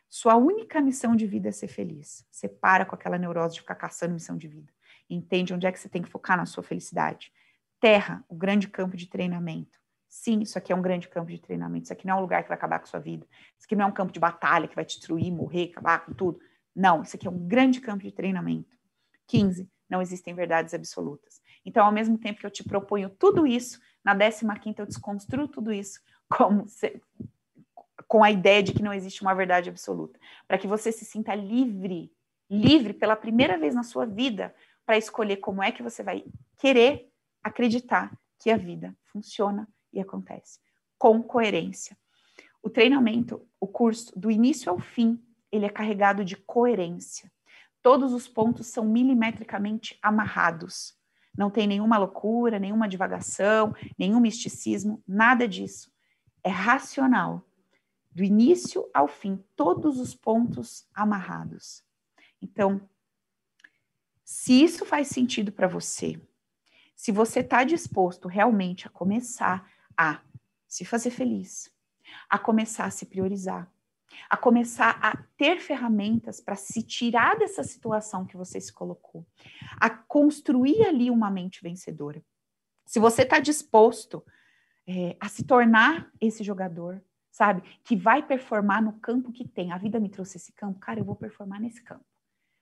Sua única missão de vida é ser feliz. Você para com aquela neurose de ficar caçando missão de vida. Entende onde é que você tem que focar na sua felicidade. Terra, o grande campo de treinamento. Sim, isso aqui é um grande campo de treinamento. Isso aqui não é um lugar que vai acabar com a sua vida. Isso aqui não é um campo de batalha que vai te destruir, morrer, acabar com tudo. Não, isso aqui é um grande campo de treinamento. 15. Não existem verdades absolutas. Então, ao mesmo tempo que eu te proponho tudo isso, na 15 eu desconstruo tudo isso como se, com a ideia de que não existe uma verdade absoluta, para que você se sinta livre, livre pela primeira vez na sua vida para escolher como é que você vai querer acreditar que a vida funciona e acontece. com coerência. O treinamento, o curso, do início ao fim, ele é carregado de coerência. Todos os pontos são milimetricamente amarrados. Não tem nenhuma loucura, nenhuma divagação, nenhum misticismo, nada disso. É racional. Do início ao fim, todos os pontos amarrados. Então, se isso faz sentido para você, se você está disposto realmente a começar a se fazer feliz, a começar a se priorizar, a começar a ter ferramentas para se tirar dessa situação que você se colocou, a construir ali uma mente vencedora. Se você está disposto é, a se tornar esse jogador, sabe, que vai performar no campo que tem. A vida me trouxe esse campo, cara, eu vou performar nesse campo.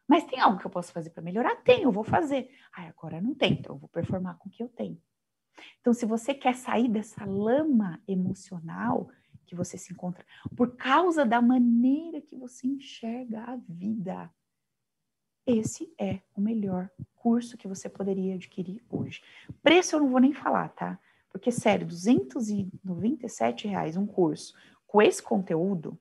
Mas tem algo que eu posso fazer para melhorar? Tem, eu vou fazer. Ai, agora não tem, então eu vou performar com o que eu tenho. Então, se você quer sair dessa lama emocional que você se encontra, por causa da maneira que você enxerga a vida, esse é o melhor curso que você poderia adquirir hoje. Preço eu não vou nem falar, tá? Porque, sério, 297 reais um curso com esse conteúdo,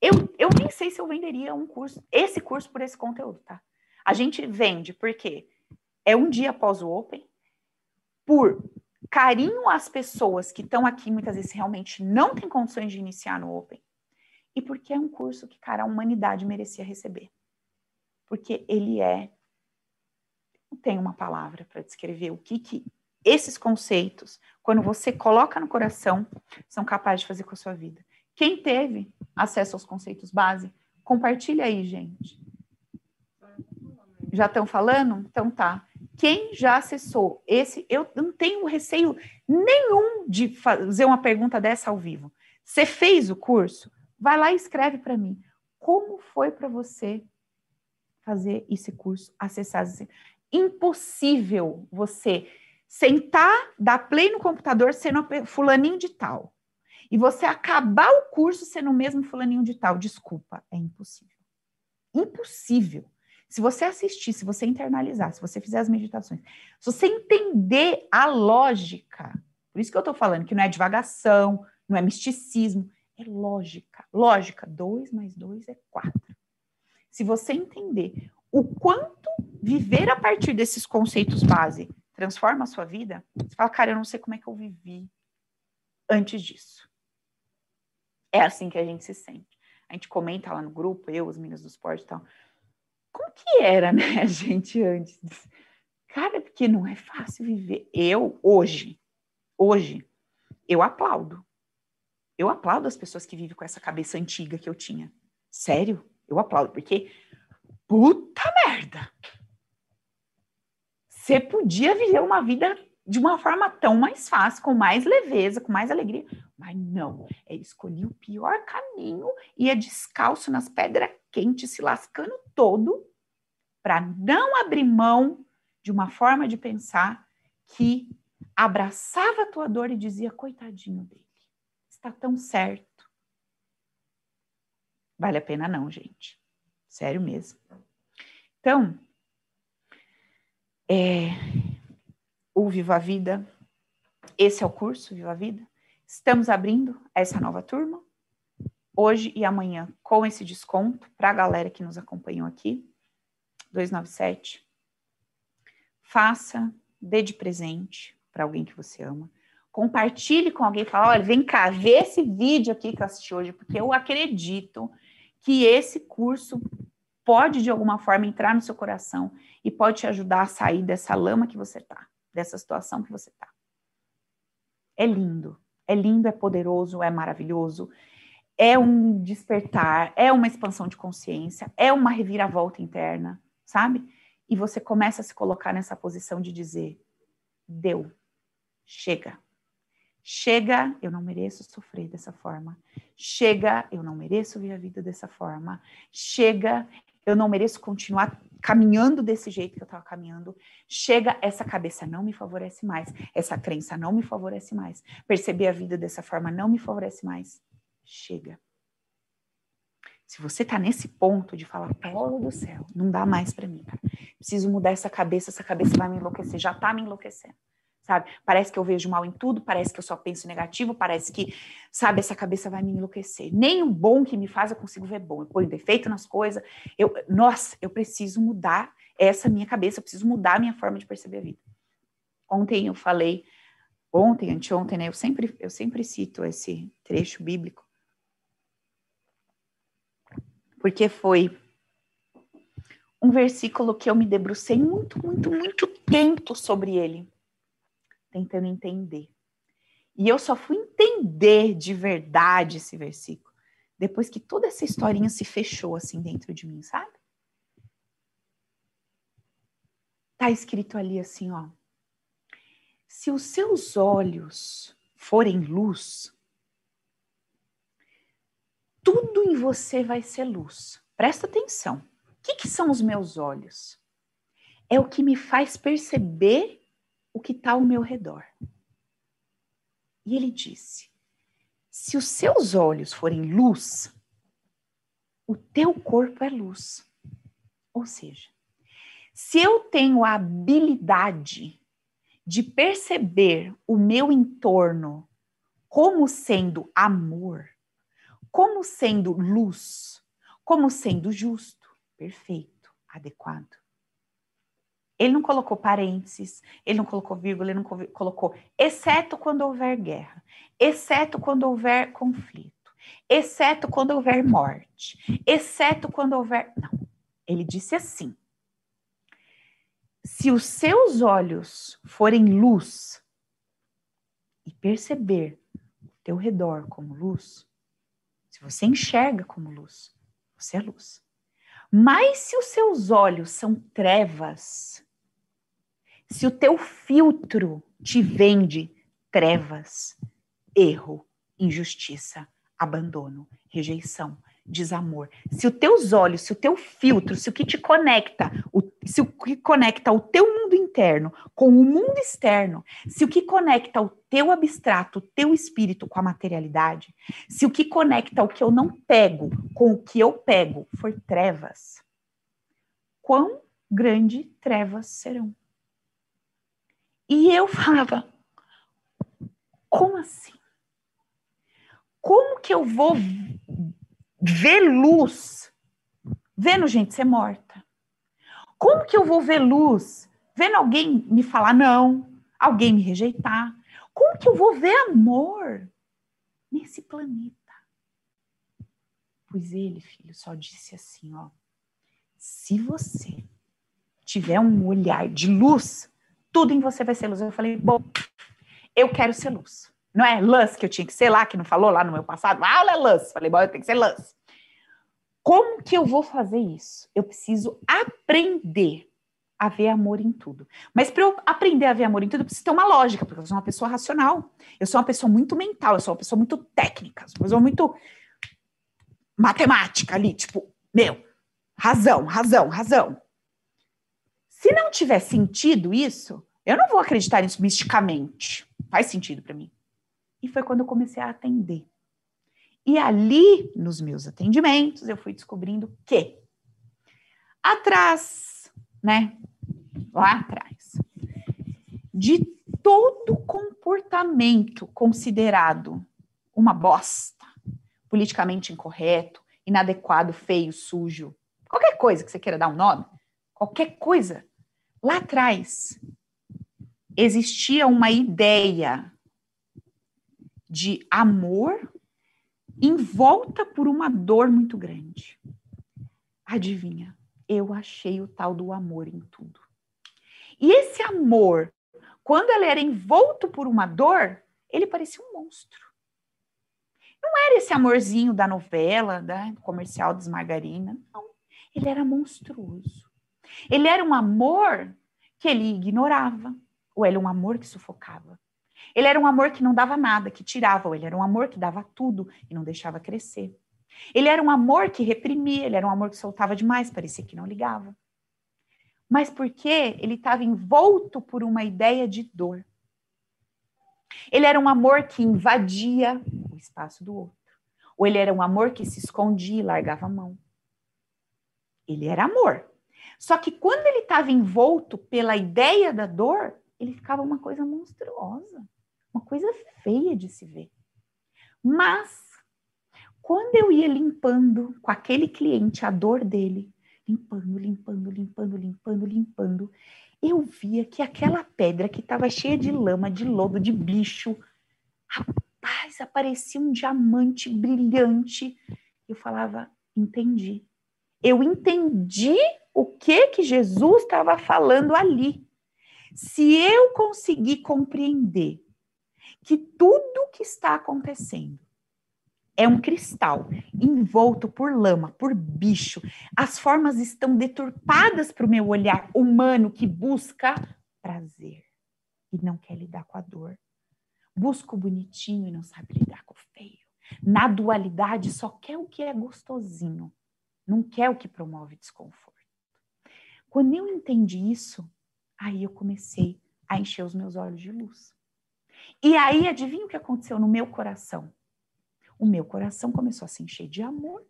eu, eu nem sei se eu venderia um curso, esse curso por esse conteúdo, tá? A gente vende porque é um dia após o Open, por carinho às pessoas que estão aqui, muitas vezes realmente não têm condições de iniciar no Open, e porque é um curso que, cara, a humanidade merecia receber. Porque ele é. Não tem uma palavra para descrever o que, que esses conceitos, quando você coloca no coração, são capazes de fazer com a sua vida. Quem teve acesso aos conceitos base, compartilha aí, gente. Já estão falando? Então tá. Quem já acessou esse, eu não tenho receio nenhum de fazer uma pergunta dessa ao vivo. Você fez o curso? Vai lá e escreve para mim. Como foi para você fazer esse curso, acessar esse... Impossível você sentar, dar play no computador sendo fulaninho de tal e você acabar o curso sendo o mesmo fulaninho de tal, desculpa, é impossível. Impossível. Se você assistir, se você internalizar, se você fizer as meditações, se você entender a lógica, por isso que eu estou falando que não é divagação, não é misticismo, é lógica. Lógica, 2 mais 2 é 4. Se você entender o quanto viver a partir desses conceitos base transforma a sua vida, você fala, cara, eu não sei como é que eu vivi antes disso. É assim que a gente se sente. A gente comenta lá no grupo, eu, os meninos do esporte e tal. Como que era, né, a gente antes? Cara, porque não é fácil viver. Eu, hoje, hoje, eu aplaudo. Eu aplaudo as pessoas que vivem com essa cabeça antiga que eu tinha. Sério, eu aplaudo, porque puta merda! Você podia viver uma vida de uma forma tão mais fácil, com mais leveza, com mais alegria. Mas não, é escolhi o pior caminho, ia descalço nas pedras quentes, se lascando todo, para não abrir mão de uma forma de pensar que abraçava a tua dor e dizia: coitadinho dele, está tão certo. Vale a pena, não, gente. Sério mesmo. Então, é, o Viva a Vida. Esse é o curso Viva a Vida. Estamos abrindo essa nova turma hoje e amanhã com esse desconto para a galera que nos acompanhou aqui. 297. Faça, dê de presente para alguém que você ama. Compartilhe com alguém, fala, olha, vem cá, vê esse vídeo aqui que eu assisti hoje, porque eu acredito que esse curso pode de alguma forma entrar no seu coração e pode te ajudar a sair dessa lama que você está dessa situação que você está. É lindo, é lindo, é poderoso, é maravilhoso, é um despertar, é uma expansão de consciência, é uma reviravolta interna, sabe? E você começa a se colocar nessa posição de dizer: deu, chega. Chega, eu não mereço sofrer dessa forma. Chega, eu não mereço ver a vida dessa forma. Chega, eu não mereço continuar caminhando desse jeito que eu estava caminhando. Chega, essa cabeça não me favorece mais, essa crença não me favorece mais, perceber a vida dessa forma não me favorece mais. Chega. Se você está nesse ponto de falar, Paulo do céu, não dá mais para mim. Preciso mudar essa cabeça, essa cabeça vai me enlouquecer, já está me enlouquecendo. Sabe? Parece que eu vejo mal em tudo, parece que eu só penso negativo, parece que, sabe, essa cabeça vai me enlouquecer. Nem o bom que me faz eu consigo ver bom. Eu ponho defeito nas coisas. Eu, nossa, eu preciso mudar essa minha cabeça, eu preciso mudar a minha forma de perceber a vida. Ontem eu falei, ontem, anteontem, né? Eu sempre, eu sempre cito esse trecho bíblico. Porque foi um versículo que eu me debrucei muito, muito, muito tempo sobre ele, tentando entender. E eu só fui entender de verdade esse versículo depois que toda essa historinha se fechou assim dentro de mim, sabe? Tá escrito ali assim, ó. Se os seus olhos forem luz, tudo em você vai ser luz. Presta atenção que, que são os meus olhos? É o que me faz perceber o que está ao meu redor. E ele disse: se os seus olhos forem luz, o teu corpo é luz. Ou seja, se eu tenho a habilidade de perceber o meu entorno como sendo amor, como sendo luz, como sendo justo, perfeito, adequado. Ele não colocou parênteses, ele não colocou vírgula, ele não colocou, exceto quando houver guerra, exceto quando houver conflito, exceto quando houver morte, exceto quando houver. Não. Ele disse assim: se os seus olhos forem luz e perceber o teu redor como luz, se você enxerga como luz, você é luz. Mas se os seus olhos são trevas, se o teu filtro te vende trevas, erro, injustiça, abandono, rejeição, desamor. Se os teus olhos, se o teu filtro, se o que te conecta, o, se o que conecta o teu mundo interno com o mundo externo, se o que conecta o teu abstrato, o teu espírito com a materialidade, se o que conecta o que eu não pego com o que eu pego for trevas, quão grande trevas serão? E eu falava, como assim? Como que eu vou ver luz vendo gente ser morta? Como que eu vou ver luz vendo alguém me falar não, alguém me rejeitar? Como que eu vou ver amor nesse planeta? Pois ele, filho, só disse assim, ó: se você tiver um olhar de luz, tudo em você vai ser luz. Eu falei, bom, eu quero ser luz. Não é luz que eu tinha que ser lá, que não falou lá no meu passado? Ah, olha luz. Falei, bom, eu tenho que ser luz. Como que eu vou fazer isso? Eu preciso aprender a ver amor em tudo. Mas para eu aprender a ver amor em tudo, eu preciso ter uma lógica, porque eu sou uma pessoa racional. Eu sou uma pessoa muito mental, eu sou uma pessoa muito técnica, eu sou uma pessoa muito matemática ali, tipo, meu, razão, razão, razão. Se não tiver sentido isso, eu não vou acreditar nisso misticamente. Faz sentido para mim. E foi quando eu comecei a atender. E ali, nos meus atendimentos, eu fui descobrindo que atrás, né? Lá atrás, de todo comportamento considerado uma bosta, politicamente incorreto, inadequado, feio, sujo, qualquer coisa que você queira dar um nome, qualquer coisa, lá atrás existia uma ideia de amor envolta por uma dor muito grande. Adivinha? Eu achei o tal do amor em tudo. E esse amor, quando ele era envolto por uma dor, ele parecia um monstro. Não era esse amorzinho da novela, da comercial das margarina, não. Ele era monstruoso. Ele era um amor que ele ignorava, ou era um amor que sufocava. Ele era um amor que não dava nada, que tirava, ou ele era um amor que dava tudo e não deixava crescer. Ele era um amor que reprimia, ele era um amor que soltava demais, parecia que não ligava. Mas porque ele estava envolto por uma ideia de dor. Ele era um amor que invadia o espaço do outro. Ou ele era um amor que se escondia e largava a mão. Ele era amor. Só que quando ele estava envolto pela ideia da dor, ele ficava uma coisa monstruosa, uma coisa feia de se ver. Mas, quando eu ia limpando com aquele cliente a dor dele, limpando, limpando, limpando, limpando, limpando, eu via que aquela pedra que estava cheia de lama, de lodo, de bicho, rapaz, aparecia um diamante brilhante. Eu falava, entendi. Eu entendi o que que Jesus estava falando ali. Se eu conseguir compreender que tudo que está acontecendo é um cristal envolto por lama, por bicho. As formas estão deturpadas para o meu olhar humano que busca prazer e não quer lidar com a dor. Busca o bonitinho e não sabe lidar com o feio. Na dualidade, só quer o que é gostosinho, não quer o que promove desconforto. Quando eu entendi isso, aí eu comecei a encher os meus olhos de luz. E aí, adivinha o que aconteceu no meu coração? o meu coração começou a se encher de amor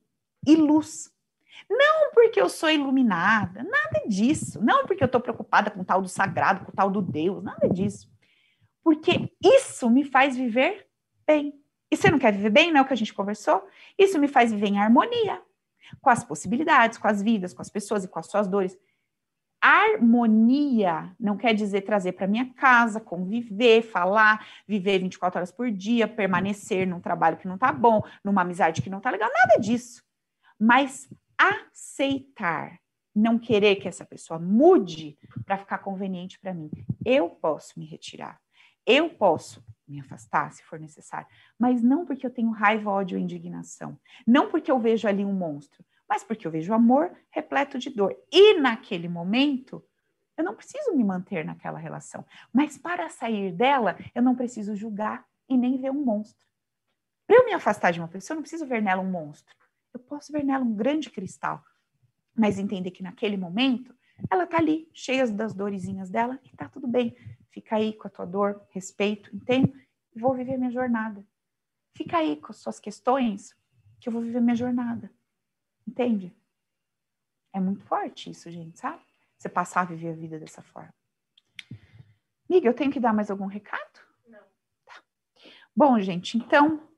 e luz. Não porque eu sou iluminada, nada disso. Não porque eu estou preocupada com o tal do sagrado, com o tal do Deus, nada disso. Porque isso me faz viver bem. E você não quer viver bem, não é o que a gente conversou? Isso me faz viver em harmonia com as possibilidades, com as vidas, com as pessoas e com as suas dores. Harmonia não quer dizer trazer para minha casa, conviver, falar, viver 24 horas por dia, permanecer num trabalho que não tá bom, numa amizade que não tá legal, nada disso. Mas aceitar, não querer que essa pessoa mude para ficar conveniente para mim. Eu posso me retirar. Eu posso me afastar se for necessário, mas não porque eu tenho raiva, ódio ou indignação. Não porque eu vejo ali um monstro, mas porque eu vejo amor repleto de dor. E naquele momento, eu não preciso me manter naquela relação. Mas para sair dela, eu não preciso julgar e nem ver um monstro. Para eu me afastar de uma pessoa, eu não preciso ver nela um monstro. Eu posso ver nela um grande cristal. Mas entender que naquele momento, ela está ali, cheia das dorezinhas dela, e está tudo bem. Fica aí com a tua dor, respeito, entendo, e vou viver minha jornada. Fica aí com as suas questões, que eu vou viver minha jornada. Entende? É muito forte isso, gente, sabe? Você passar a viver a vida dessa forma. Miga, eu tenho que dar mais algum recado? Não. Tá. Bom, gente, então,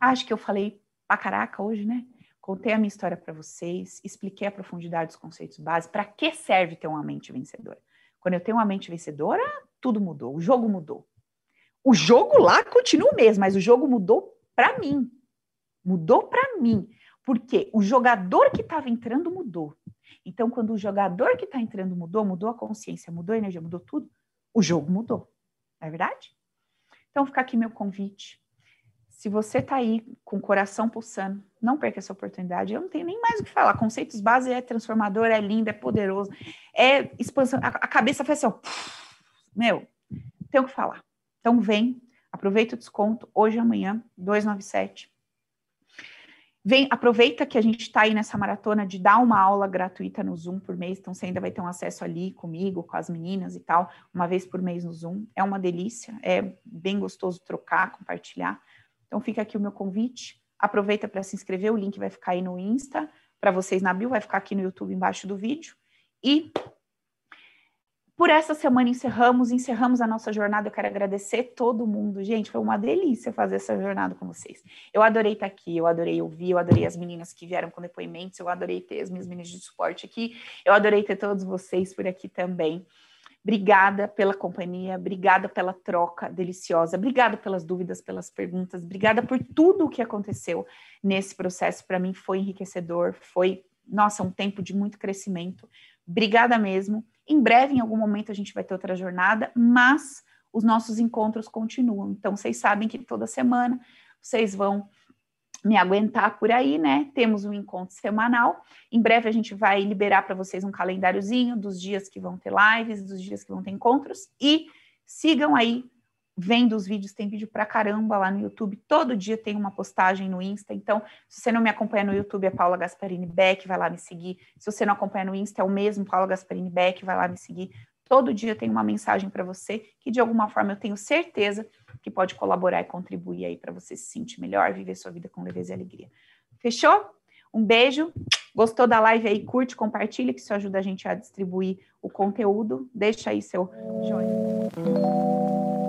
acho que eu falei pra caraca hoje, né? Contei a minha história para vocês, expliquei a profundidade dos conceitos básicos, para que serve ter uma mente vencedora. Quando eu tenho uma mente vencedora, tudo mudou, o jogo mudou. O jogo lá continua o mesmo, mas o jogo mudou para mim. Mudou para mim. Porque o jogador que estava entrando mudou. Então, quando o jogador que está entrando mudou, mudou a consciência, mudou a energia, mudou tudo, o jogo mudou. Não é verdade? Então, fica aqui meu convite. Se você está aí com o coração pulsando, não perca essa oportunidade. Eu não tenho nem mais o que falar. Conceitos base é transformador, é lindo, é poderoso, é expansão. A, cabeça faz assim, ó, meu, tem o que falar. Então, vem, aproveita o desconto, hoje e amanhã, 297 Vem, aproveita que a gente está aí nessa maratona de dar uma aula gratuita no Zoom por mês, então você ainda vai ter um acesso ali comigo, com as meninas e tal, uma vez por mês no Zoom. É uma delícia, é bem gostoso trocar, compartilhar. Então fica aqui o meu convite. Aproveita para se inscrever, o link vai ficar aí no Insta, para vocês na bio, vai ficar aqui no YouTube embaixo do vídeo. E por essa semana encerramos, encerramos a nossa jornada. Eu quero agradecer todo mundo. Gente, foi uma delícia fazer essa jornada com vocês. Eu adorei estar aqui, eu adorei ouvir, eu adorei as meninas que vieram com depoimentos, eu adorei ter as minhas meninas de suporte aqui, eu adorei ter todos vocês por aqui também. Obrigada pela companhia, obrigada pela troca deliciosa, obrigada pelas dúvidas, pelas perguntas, obrigada por tudo o que aconteceu nesse processo. Para mim foi enriquecedor, foi, nossa, um tempo de muito crescimento. Obrigada mesmo. Em breve, em algum momento, a gente vai ter outra jornada, mas os nossos encontros continuam. Então, vocês sabem que toda semana vocês vão me aguentar por aí, né? Temos um encontro semanal. Em breve a gente vai liberar para vocês um calendáriozinho dos dias que vão ter lives, dos dias que vão ter encontros e sigam aí vendo os vídeos, tem vídeo pra caramba lá no YouTube, todo dia tem uma postagem no Insta, então, se você não me acompanha no YouTube, é Paula Gasparini Beck, vai lá me seguir, se você não acompanha no Insta, é o mesmo Paula Gasparini Beck, vai lá me seguir, todo dia tem uma mensagem para você, que de alguma forma eu tenho certeza que pode colaborar e contribuir aí para você se sentir melhor, viver sua vida com leveza e alegria. Fechou? Um beijo. Gostou da live aí? Curte, compartilha, que isso ajuda a gente a distribuir o conteúdo. Deixa aí seu joinha.